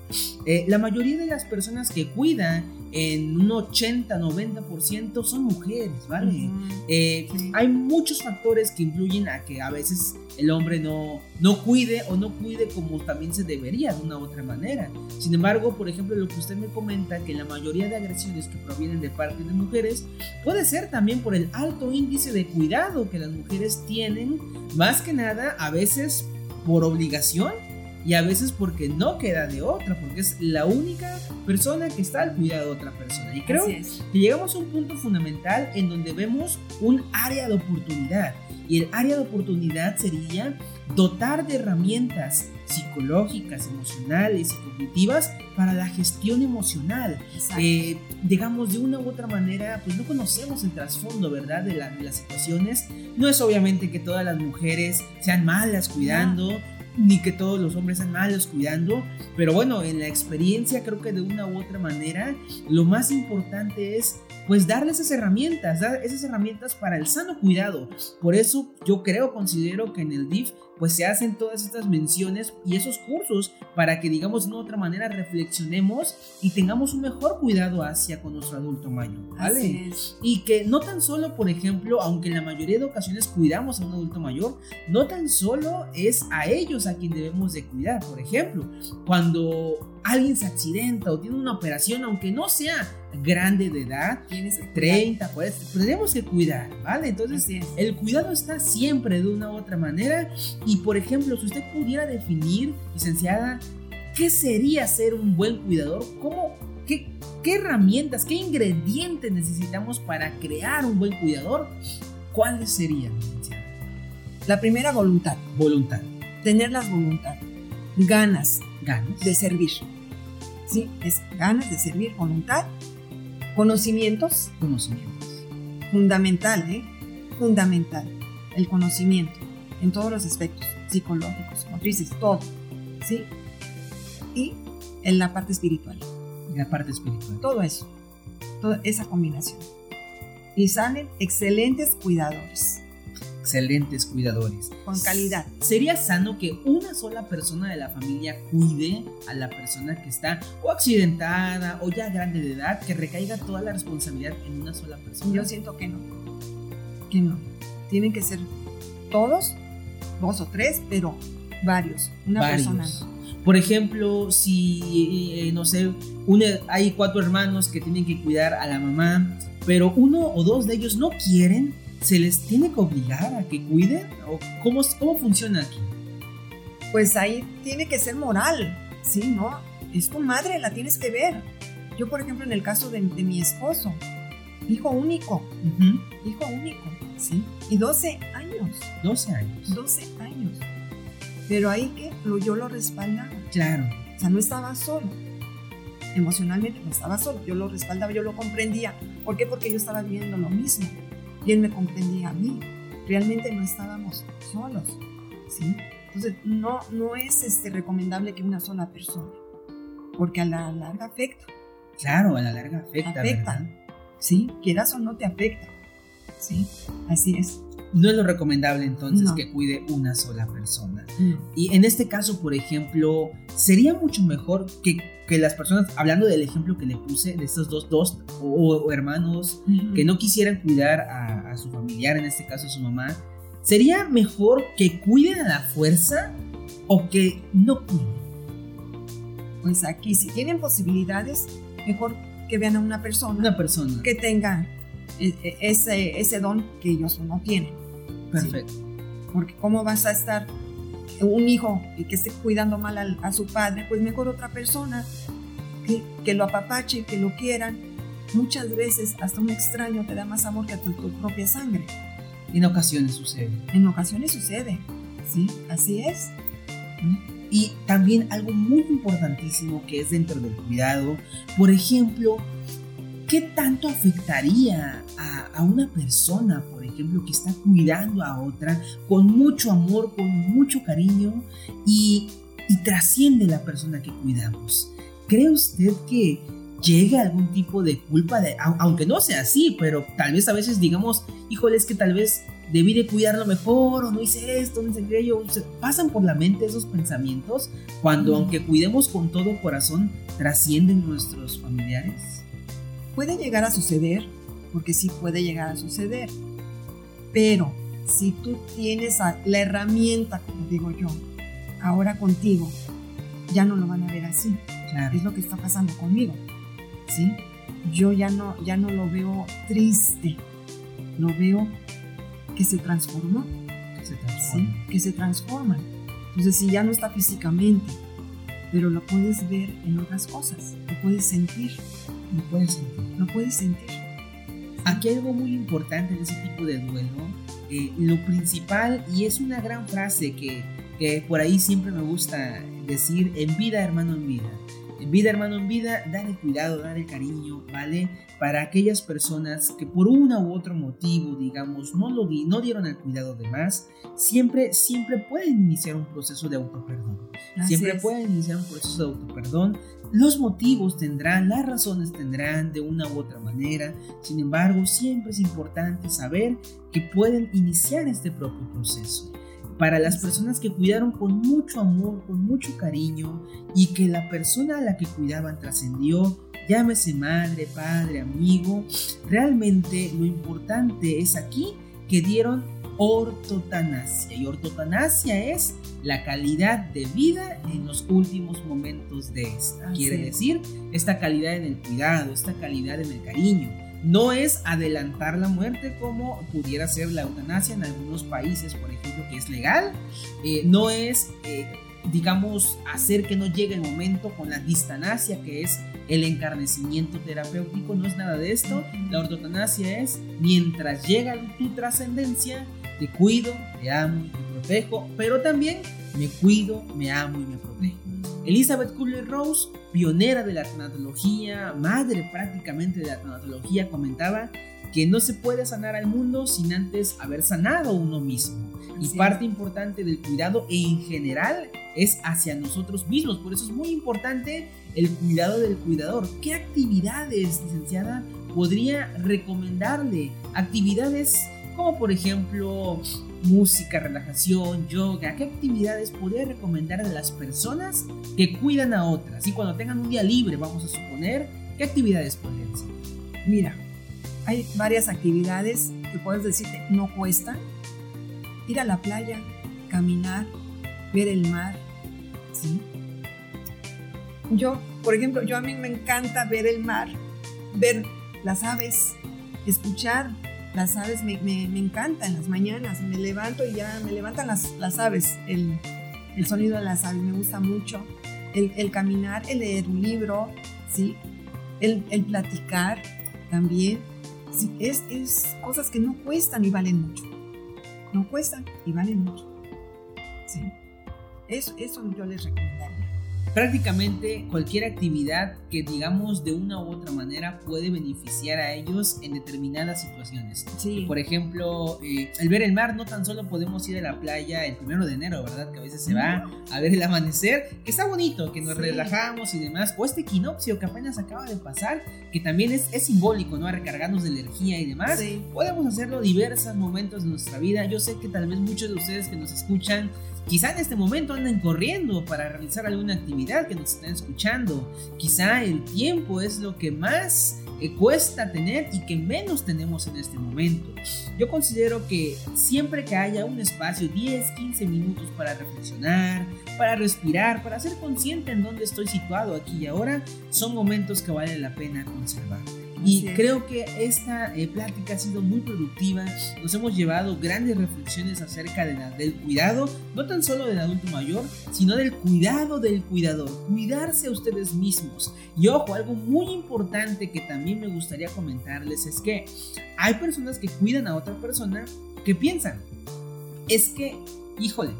Eh, la mayoría de las personas que cuidan en un 80-90% son mujeres, ¿vale? Eh, hay muchos factores que influyen a que a veces el hombre no, no cuide o no cuide como también se debería de una u otra manera. Sin embargo, por ejemplo, lo que usted me comenta, que la mayoría de agresiones que provienen de parte de mujeres puede ser también por el alto índice de cuidado que las mujeres tienen, más que nada a veces por obligación y a veces porque no queda de otra, porque es la única persona que está al cuidado de otra persona. Y creo que llegamos a un punto fundamental en donde vemos un área de oportunidad. Y el área de oportunidad sería dotar de herramientas psicológicas, emocionales y cognitivas para la gestión emocional. Eh, digamos, de una u otra manera, pues no conocemos el trasfondo, ¿verdad? De, de, las situaciones. No es obviamente que todas las mujeres sean malas cuidando ni que todos los hombres sean malos cuidando, pero bueno, en la experiencia creo que de una u otra manera lo más importante es pues darles esas herramientas, dar esas herramientas para el sano cuidado. Por eso yo creo, considero que en el DIF pues se hacen todas estas menciones y esos cursos para que digamos de una otra manera reflexionemos y tengamos un mejor cuidado hacia con nuestro adulto mayor, ¿vale? Y que no tan solo, por ejemplo, aunque en la mayoría de ocasiones cuidamos a un adulto mayor, no tan solo es a ellos a quien debemos de cuidar, por ejemplo, cuando alguien se accidenta o tiene una operación, aunque no sea grande de edad, Tienes que 30, pues tenemos que cuidar, ¿vale? Entonces, el cuidado está siempre de una u otra manera. Y por ejemplo, si usted pudiera definir, licenciada, ¿qué sería ser un buen cuidador? ¿Cómo, qué, qué herramientas, qué ingredientes necesitamos para crear un buen cuidador? ¿Cuáles serían, licenciada? La primera voluntad, Voluntad, tener las voluntad, ganas ganas, de servir. Sí, es ganas de servir, voluntad, conocimientos, conocimientos. fundamental, ¿eh? Fundamental. El conocimiento en todos los aspectos, psicológicos, motrices, todo. ¿Sí? Y en la parte espiritual. La parte espiritual. Todo eso. Toda esa combinación. Y salen excelentes cuidadores. Excelentes cuidadores. Con calidad. ¿Sería sano que una sola persona de la familia cuide a la persona que está o accidentada o ya grande de edad, que recaiga toda la responsabilidad en una sola persona? Yo siento que no. Que no. Tienen que ser todos, dos o tres, pero varios. Una Varios. persona. Por ejemplo, si, eh, no sé, una- hay cuatro hermanos que tienen que cuidar a la mamá, pero uno o dos de ellos no quieren, ¿se les tiene que obligar a que cuiden? ¿O cómo, cómo funciona aquí? Pues ahí tiene que ser moral. Sí, ¿no? Es tu madre, la tienes que ver. Yo, por ejemplo, en el caso de, de mi esposo, hijo único, Ujú, hijo único, ¿sí? Y 12 años, 12 años. 12 años. Pero ahí que yo lo respaldaba. Claro. O sea, no estaba solo. Emocionalmente no estaba solo. Yo lo respaldaba, yo lo comprendía. ¿Por qué? Porque yo estaba viviendo lo mismo. Y él me comprendía a mí. Realmente no estábamos solos. ¿sí? Entonces, no, no es este, recomendable que una sola persona. Porque a la larga afecta. Claro, a la larga afecta, Afecta. ¿verdad? ¿Sí? Quieras o no te afecta. ¿Sí? Así es. No es lo recomendable entonces No. que cuide una sola persona. Y en este caso, por ejemplo, sería mucho mejor que, que las personas, hablando del ejemplo que le puse, de estos dos, dos o, o hermanos que no quisieran cuidar a, a su familiar, en este caso a su mamá, ¿sería mejor que cuiden a la fuerza o que no cuiden? Pues aquí, si tienen posibilidades, mejor que vean a una persona Una persona. que tenga e- e- ese, ese don que ellos no tienen. Perfecto. Porque cómo vas a estar un hijo que esté cuidando mal al- a, su padre, pues mejor otra persona que, que lo apapache, que lo quieran. Muchas veces hasta un extraño te da más amor que tu, tu propia sangre. En ocasiones sucede. En ocasiones sucede, ¿sí? Así es. Y también algo muy importantísimo que es dentro del cuidado, por ejemplo, ¿qué tanto afectaría a, a una persona, ejemplo, que está cuidando a otra con mucho amor, con mucho cariño y, y trasciende la persona que cuidamos? ¿Cree usted que llegue algún tipo de culpa, de, au- aunque no sea así, pero tal vez a veces digamos, híjole, es que tal vez debí de cuidarlo mejor o no hice esto, no hice aquello. Pasan por la mente esos pensamientos cuando, Mm. aunque cuidemos con todo corazón, trascienden nuestros familiares. Puede llegar a suceder, porque sí puede llegar a suceder. Pero si tú tienes la herramienta, como digo yo, ahora contigo, ya no lo van a ver así. Claro. es lo que está pasando conmigo. ¿Sí? Yo ya no, ya no lo veo triste, lo veo que se transformó, que se ¿sí? transforma. Que se transforma. Entonces, si ya no está físicamente, pero lo puedes ver en otras cosas, lo puedes sentir, Lo puedes sentir. lo puedes sentir. Aquí hay algo muy importante en ese tipo de duelo. eh, lo principal, y es una gran frase que, que por ahí siempre me gusta decir, en vida hermano en vida. En vida hermano en vida, dar el cuidado, dar el cariño, ¿vale? Para aquellas personas que por una u otro motivo, digamos, no, lo di- no dieron el cuidado de más, siempre, siempre pueden iniciar un proceso de autoperdón. Siempre es. pueden iniciar un proceso de autoperdón. Los motivos tendrán, las razones tendrán de una u otra manera. Sin embargo, siempre es importante saber que pueden iniciar este propio proceso. Para las personas que cuidaron con mucho amor, con mucho cariño y que la persona a la que cuidaban trascendió, llámese madre, padre, amigo, realmente lo importante es aquí que dieron ortotanasia. Y ortotanasia es la calidad de vida en los últimos momentos de esta. Quiere decir, esta calidad en el cuidado, esta calidad en el cariño. No es adelantar la muerte como pudiera ser la eutanasia en algunos países, por ejemplo, que es legal. Eh, no es, eh, digamos, hacer que no llegue el momento con la distanasia, que es el encarnecimiento terapéutico. No es nada de esto. La ortotanasia es mientras llega tu trascendencia, te cuido, te amo, te protejo, pero también me cuido, me amo y me protejo. Elizabeth Kubler-Rose, pionera de la tanatología, madre prácticamente de la tanatología, comentaba que no se puede sanar al mundo sin antes haber sanado uno mismo. Y parte importante del cuidado en general es hacia nosotros mismos. Por eso es muy importante el cuidado del cuidador. ¿Qué actividades, licenciada, podría recomendarle? Actividades como por ejemplo música, relajación, yoga, ¿qué actividades podría recomendar a las personas que cuidan a otras? Y cuando tengan un día libre, vamos a suponer, ¿qué actividades podrían ser? Mira, hay varias actividades que puedes decirte no cuesta. Ir a la playa, caminar, ver el mar, ¿sí? Yo, por ejemplo, yo a mí me encanta ver el mar, ver las aves, escuchar las aves me, me, me encantan las mañanas, me levanto y ya me levantan las, las aves, el, el, sonido de las aves me gusta mucho, el, el caminar, el leer un libro, ¿sí? el, el platicar también, ¿sí? es, es cosas que no cuestan y valen mucho, no cuestan y valen mucho. ¿sí? Eso, eso yo les recomendaría prácticamente cualquier actividad que digamos de una u otra manera puede beneficiar a ellos en determinadas situaciones. Sí. Por ejemplo, eh, el ver el mar, no tan solo podemos ir a la playa el primero de enero, ¿verdad? Que a veces se va a ver el amanecer, que está bonito, que nos relajamos y demás, o este equinoccio que apenas acaba de pasar, que también es, es simbólico, ¿no? A recargarnos de energía y demás. Sí. Podemos hacerlo diversos momentos de nuestra vida. Yo sé que tal vez muchos de ustedes que nos escuchan Quizá en este momento anden corriendo para realizar alguna actividad que nos estén escuchando. Quizá el tiempo es lo que más eh, cuesta tener y que menos tenemos en este momento. Yo considero que siempre que haya un espacio, 10, 15 minutos para reflexionar, para respirar, para ser consciente en dónde estoy situado aquí y ahora, son momentos que vale la pena conservar. Y creo que esta eh, plática ha sido muy productiva. Nos hemos llevado grandes reflexiones acerca de del cuidado, no tan solo del adulto mayor, sino del cuidado del cuidador. Cuidarse a ustedes mismos. Y ojo, algo muy importante que también me gustaría comentarles es que hay personas que cuidan a otra persona que piensan, es que, híjole,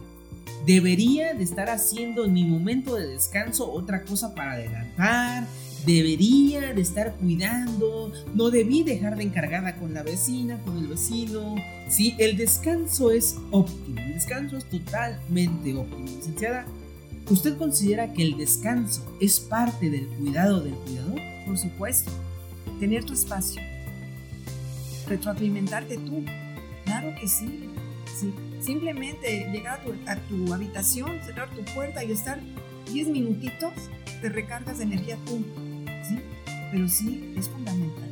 debería de estar haciendo en mi momento de descanso otra cosa para adelantar, debería de estar cuidando, no debí dejar de encargada con la vecina, con el vecino. Sí, el descanso es óptimo, el descanso es totalmente óptimo. Licenciada, ¿usted considera que el descanso es parte del cuidado del cuidador? Por supuesto, tener tu espacio, retroalimentarte tú, claro que sí. sí. Simplemente llegar a tu, habitación, cerrar tu puerta y estar 10 minutitos, te recargas de energía tú pero sí es fundamental,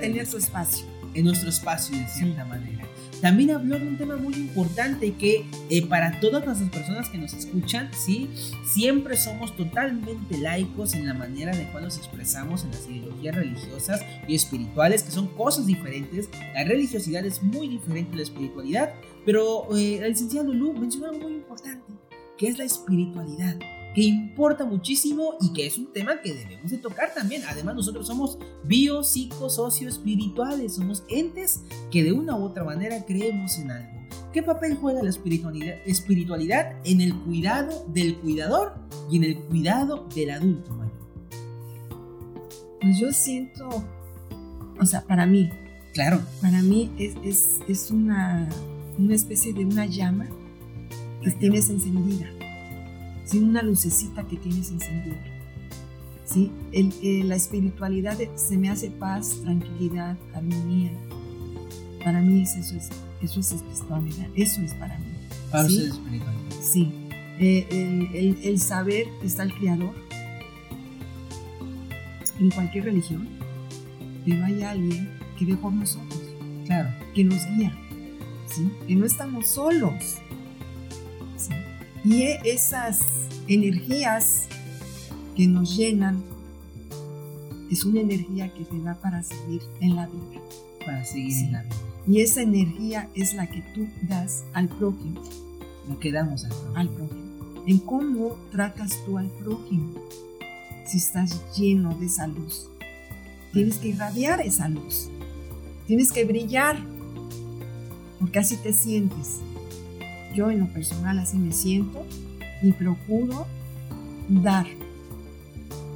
Tener, su espacio. En nuestro espacio, de cierta manera. También habló de un tema muy importante que eh, para todas las personas que nos escuchan, ¿sí? siempre somos totalmente laicos en la manera de cual nos expresamos en las ideologías religiosas y espirituales, que son cosas diferentes. La religiosidad es muy diferente a la espiritualidad, pero eh, la licenciada Lulu mencionó algo muy importante, que es la espiritualidad que importa muchísimo y que es un tema que debemos de tocar también. Además, nosotros somos bio, psico, socio, espirituales, somos entes que de una u otra manera creemos en algo. ¿Qué papel juega la espiritualidad, espiritualidad en el cuidado del cuidador y en el cuidado del adulto mayor? Pues yo siento, o sea, para mí, claro, para mí es, es, es una, una especie de una llama que tienes encendida sin una lucecita que tienes encendida. ¿sí? El, la espiritualidad se me hace paz, tranquilidad, armonía. Para mí eso es, eso es espiritualidad, eso es para mí. Para ¿sí? es espiritualidad. Sí, eh, el, el, saber que está el Creador en cualquier religión, pero hay alguien que ve por nosotros, claro. que nos guía, ¿sí? que no estamos solos. Y esas energías que nos llenan es una energía que te da para seguir en la vida. Para seguir en la vida. Y esa energía es la que tú das al prójimo. Lo que damos al prójimo. Al prójimo. En cómo tratas tú al prójimo. Si estás lleno de esa luz. Tienes que irradiar esa luz. Tienes que brillar. Porque así te sientes. Yo en lo personal así me siento y procuro dar.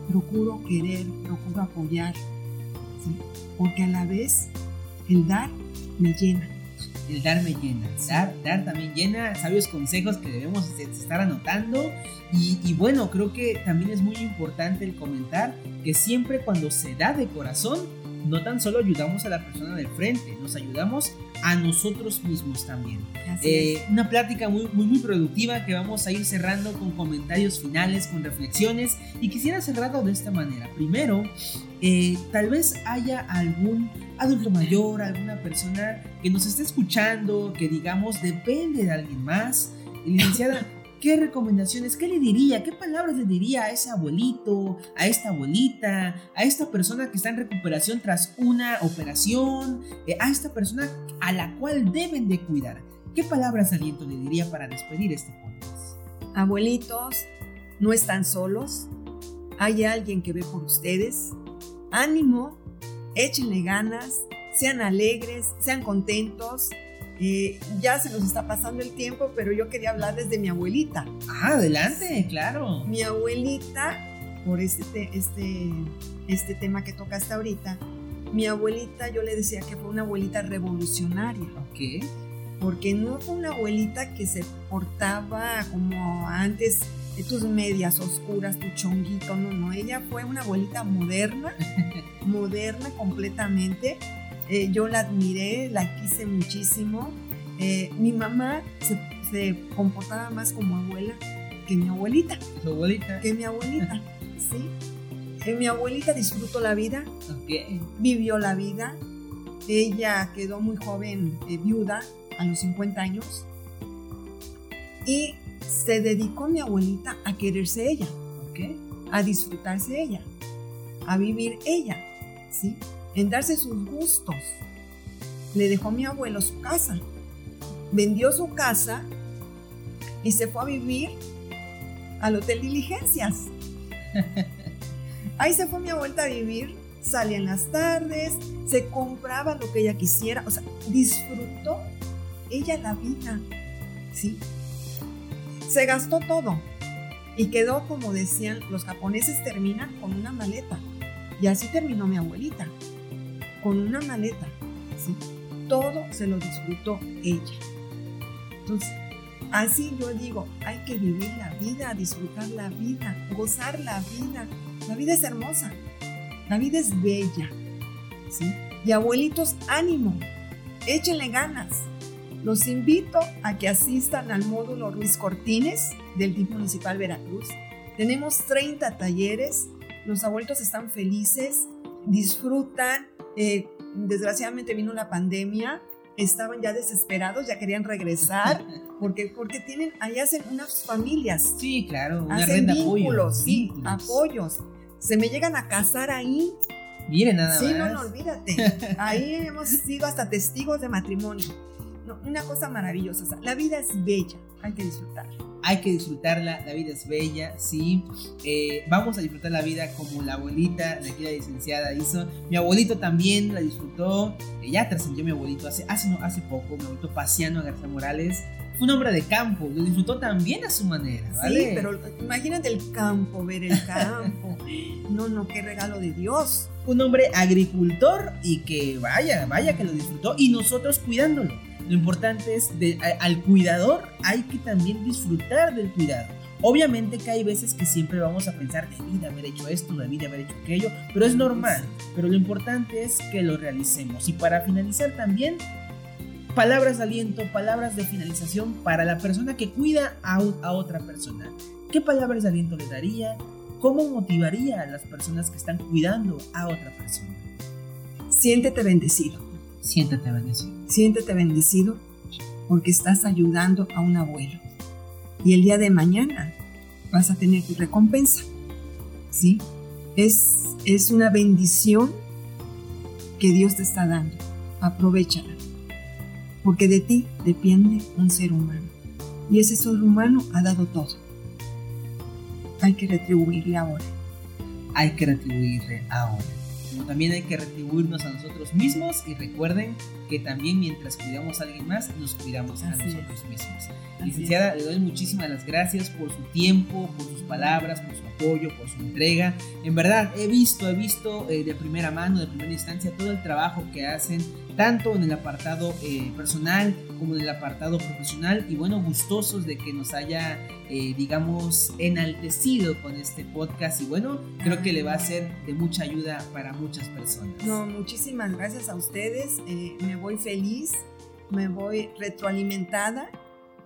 Procuro querer, procuro apoyar. Porque a la vez el dar me llena. El dar me llena. Dar, dar también llena. Sabios consejos que debemos estar anotando. Y, y, bueno, creo que también es muy importante el comentar que siempre cuando se da de corazón, no tan solo ayudamos a la persona del frente, nos ayudamos a nosotros mismos también. Eh, una plática muy, muy, muy productiva que vamos a ir cerrando con comentarios finales, con reflexiones. Y quisiera cerrarlo de esta manera. Primero, eh, tal vez haya algún adulto mayor, alguna persona que nos esté escuchando, que digamos depende de alguien más. Licenciada, [laughs] ¿Qué recomendaciones, qué le diría, qué palabras le diría a ese abuelito, a esta abuelita, a esta persona que está en recuperación tras una operación, eh, a esta persona a la cual deben de cuidar? ¿Qué palabras de aliento le diría para despedir este podcast? Abuelitos, no están solos, hay alguien que ve por ustedes. Ánimo, échenle ganas, sean alegres, sean contentos eh, ya se nos está pasando el tiempo, pero yo quería hablar desde mi abuelita. Ah, adelante, claro. Mi abuelita, por este, este, este tema que tocaste ahorita, mi abuelita, yo le decía que fue una abuelita revolucionaria. Ok. Porque no fue una abuelita que se portaba como antes, de tus medias oscuras, tu chonguito, no, no, ella fue una abuelita moderna, [laughs] moderna completamente eh, yo la admiré, la quise muchísimo. Eh, mi mamá se, comportaba más como abuela que mi abuelita. ¿Tu abuelita? Que mi abuelita, [laughs] sí. mi abuelita disfrutó la vida, vivió la vida. Ella quedó muy joven, eh, viuda, a los 50 años. Y se dedicó mi abuelita a quererse ella, a disfrutarse ella, a vivir ella, ¿sí? En darse sus gustos. Le dejó a mi abuelo su casa. Vendió su casa y se fue a vivir al Hotel Diligencias. Ahí se fue mi abuela a vivir, salía en las tardes, se compraba lo que ella quisiera, o sea, disfrutó ella la vida, ¿sí? Se gastó todo y quedó, como decían los japoneses, termina con una maleta. Y así terminó mi abuelita con una maleta. ¿sí? Todo se lo disfrutó ella. Entonces, así yo digo, hay que vivir la vida, disfrutar la vida, gozar la vida. La vida es hermosa, la vida es bella. ¿sí? Y abuelitos, ánimo, échenle ganas. Los invito a que asistan al módulo Ruiz Cortines del DIF Municipal Veracruz. Tenemos 30 talleres, los abuelitos están felices, disfrutan, eh, desgraciadamente vino la pandemia, estaban ya desesperados, ya querían regresar, [laughs] porque, porque tienen, ahí hacen unas familias. Sí, claro, una hacen red de vínculos, sí, apoyos. Se me llegan a casar ahí. Miren nada sí, más. Sí, no, no, olvídate. [laughs] Ahí hemos sido hasta testigos de matrimonio. una cosa maravillosa. la vida es bella, hay que disfrutar hay que disfrutarla, la vida es bella, sí. Eh, vamos a disfrutar la vida como la abuelita de aquí la licenciada hizo. Mi abuelito también la disfrutó, eh, ya trascendió mi abuelito hace, hace, no, hace poco, mi abuelito Paciano García Morales. Fue un hombre de campo, lo disfrutó también a su manera, ¿vale? Sí, pero imagínate el campo, ver el campo. No, no, qué regalo de Dios. Un hombre agricultor y que vaya, vaya que lo disfrutó y nosotros cuidándolo lo importante es de, al cuidador hay que también disfrutar del cuidado. Obviamente que hay veces que siempre vamos a pensar, debí de haber hecho esto, debí de haber hecho aquello, pero es normal. Pero lo importante es que lo realicemos. Y para finalizar también, palabras de aliento, palabras de finalización para la persona que cuida a, a otra persona. ¿Qué palabras de aliento le daría? ¿Cómo motivaría a las personas que están cuidando a otra persona? Siéntete bendecido Siéntete bendecido. Siéntete bendecido porque estás ayudando a un abuelo. Y el día de mañana vas a tener tu recompensa. ¿Sí? Es, es una bendición que Dios te está dando. Aprovechala. Porque de ti depende un ser humano. Y ese ser humano ha dado todo. Hay que retribuirle ahora. Hay que retribuirle ahora también hay que retribuirnos a nosotros mismos y recuerden que también mientras cuidamos a alguien más, nos cuidamos a nosotros mismos. Licenciada, le doy muchísimas las gracias por su tiempo, por sus palabras, por su apoyo, por su entrega. En verdad, he visto, he visto eh, de primera mano, de primera instancia, todo el trabajo que hacen tanto en el apartado eh, personal como en el apartado profesional y bueno, gustosos de que nos haya, eh, digamos, enaltecido con este podcast y bueno, creo que le va a ser de mucha ayuda para muchas personas. No, muchísimas gracias a ustedes, eh, me voy feliz, me voy retroalimentada,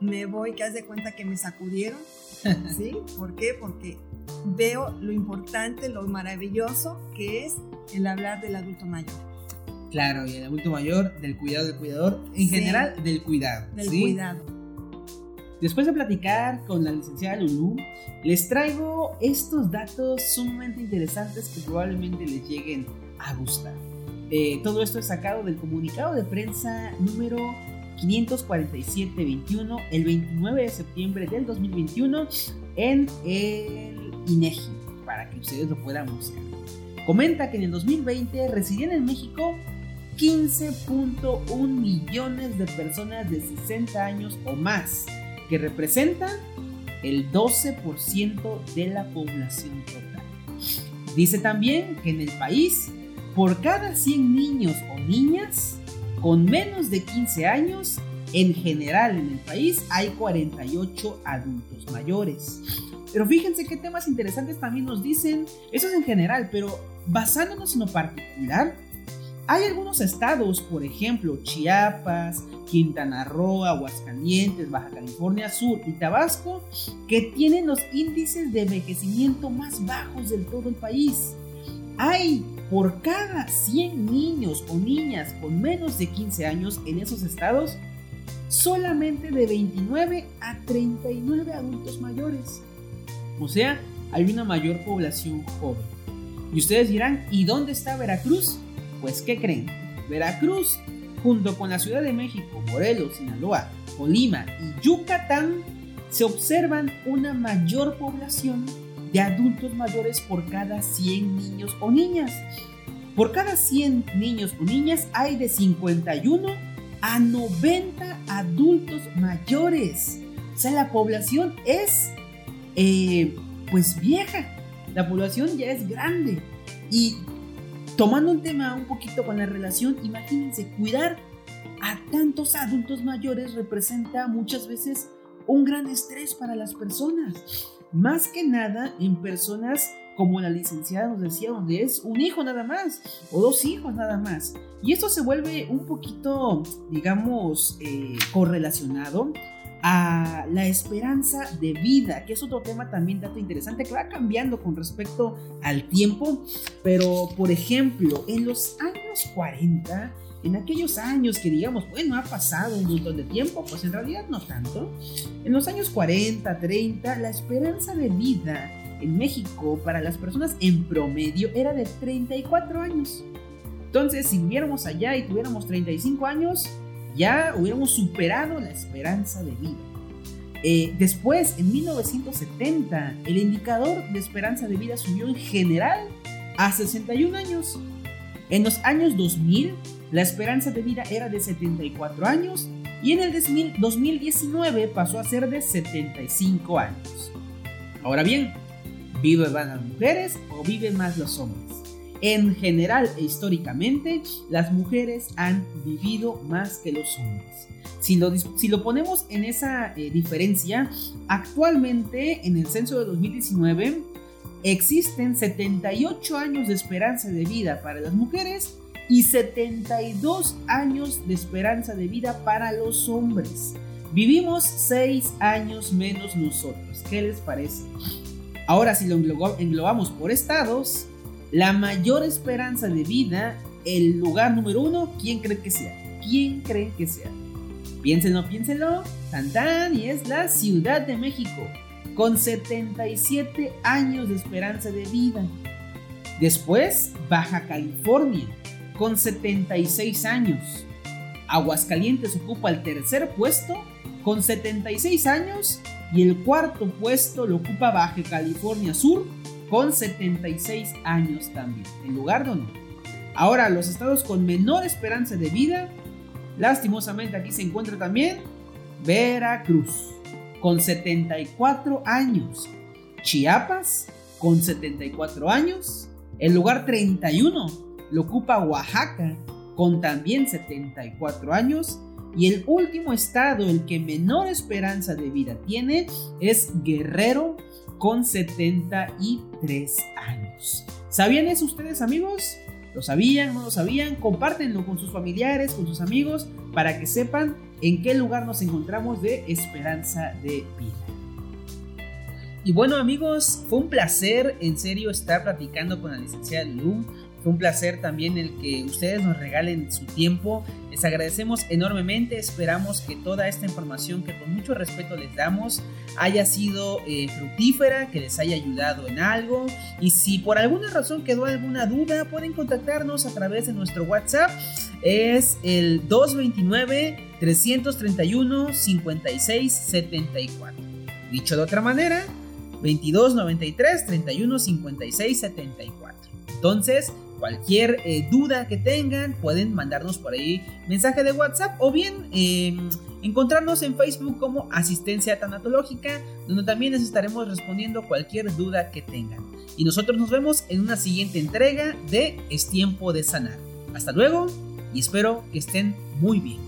me voy que haz de cuenta que me sacudieron, [laughs] ¿sí? ¿Por qué? Porque veo lo importante, lo maravilloso que es el hablar del adulto mayor. Claro, y el adulto mayor, del cuidado del cuidador, en general del cuidado. Del cuidado. Después de platicar con la licenciada Lulu, les traigo estos datos sumamente interesantes que probablemente les lleguen a gustar. Eh, todo esto es sacado del comunicado de prensa número 547-21, el 29 de septiembre del 2021, en el INEGI, para que ustedes lo puedan buscar. Comenta que en el 2020 residían en México 15.1 millones de personas de 60 años o más, que representan el 12% de la población total. Dice también que en el país, por cada 100 niños o niñas con menos de 15 años, en general en el país hay 48 adultos mayores. Pero fíjense qué temas interesantes también nos dicen, eso es en general, pero basándonos en lo particular, hay algunos estados, por ejemplo, Chiapas, Quintana Roo, Aguascalientes, Baja California Sur y Tabasco, que tienen los índices de envejecimiento más bajos del todo el país. Hay por cada 100 niños o niñas con menos de 15 años en esos estados, solamente de 29 a 39 adultos mayores. O sea, hay una mayor población joven. Y ustedes dirán, ¿y dónde está Veracruz? Pues, ¿qué creen? Veracruz, junto con la Ciudad de México, Morelos, Sinaloa, Colima y Yucatán, se observan una mayor población de adultos mayores por cada 100 niños o niñas. Por cada 100 niños o niñas hay de 51 a 90 adultos mayores. O sea, la población es, eh, pues, vieja. La población ya es grande. Y Tomando un tema un poquito con la relación, imagínense, cuidar a tantos adultos mayores representa muchas veces un gran estrés para las personas. Más que nada en personas como la licenciada nos decía, donde es un hijo nada más o dos hijos nada más. Y esto se vuelve un poquito, digamos, eh, correlacionado a la esperanza de vida, que es otro tema también dato interesante que va cambiando con respecto al tiempo, pero por ejemplo, en los años 40, en aquellos años que digamos, bueno, ha pasado un montón de tiempo, pues en realidad no tanto, en los años 40, 30, la esperanza de vida en México para las personas en promedio era de 34 años. Entonces, si viéramos allá y tuviéramos 35 años, ya hubiéramos superado la esperanza de vida. Eh, después, en 1970, el indicador de esperanza de vida subió en general a 61 años. En los años 2000, la esperanza de vida era de 74 años y en el 2019 pasó a ser de 75 años. Ahora bien, ¿viven más las mujeres o viven más los hombres? En general e históricamente, las mujeres han vivido más que los hombres. Si lo, ponemos en esa eh, diferencia, actualmente en el censo de 2019 existen 78 años de esperanza de vida para las mujeres y 72 años de esperanza de vida para los hombres. Vivimos 6 años menos nosotros. ¿Qué les parece? Ahora, si lo englobamos por estados, la mayor esperanza de vida, el lugar número uno, ¿quién cree que sea? ¿Quién cree que sea? Piénsenlo, piénsenlo. Tan y es la Ciudad de México, con 77 años de esperanza de vida. Después, Baja California, con 76 años. Aguascalientes ocupa el tercer puesto, con 76 años, y el cuarto puesto lo ocupa Baja California Sur, con 76 años también, en lugar de honor. Ahora, los estados con menor esperanza de vida, lastimosamente aquí se encuentra también Veracruz, con 74 años. Chiapas, con 74 años. El lugar 31 lo ocupa Oaxaca, con también 74 años. Y el último estado, el que menor esperanza de vida tiene, es Guerrero, con 73 años. ¿Sabían eso ustedes amigos? ¿Lo sabían? ¿No lo sabían? Compártenlo con sus familiares, con sus amigos, para que sepan en qué lugar nos encontramos de esperanza de vida. Y bueno amigos, fue un placer en serio estar platicando con la licenciada Lulú un placer también el que ustedes nos regalen su tiempo. Les agradecemos enormemente. Esperamos que toda esta información que con mucho respeto les damos haya sido eh, fructífera, que les haya ayudado en algo. Y si por alguna razón quedó alguna duda, pueden contactarnos a través de nuestro WhatsApp. Es el 229-331-5674. Dicho de otra manera, 2293 31 56 74. Entonces, Cualquier eh, duda que tengan, pueden mandarnos por ahí mensaje de WhatsApp o bien em, encontrarnos en Facebook como Asistencia Tanatológica, donde también les estaremos respondiendo cualquier duda que tengan. Y nosotros nos vemos en una siguiente entrega de Es tiempo de sanar. Hasta luego y espero que estén muy bien.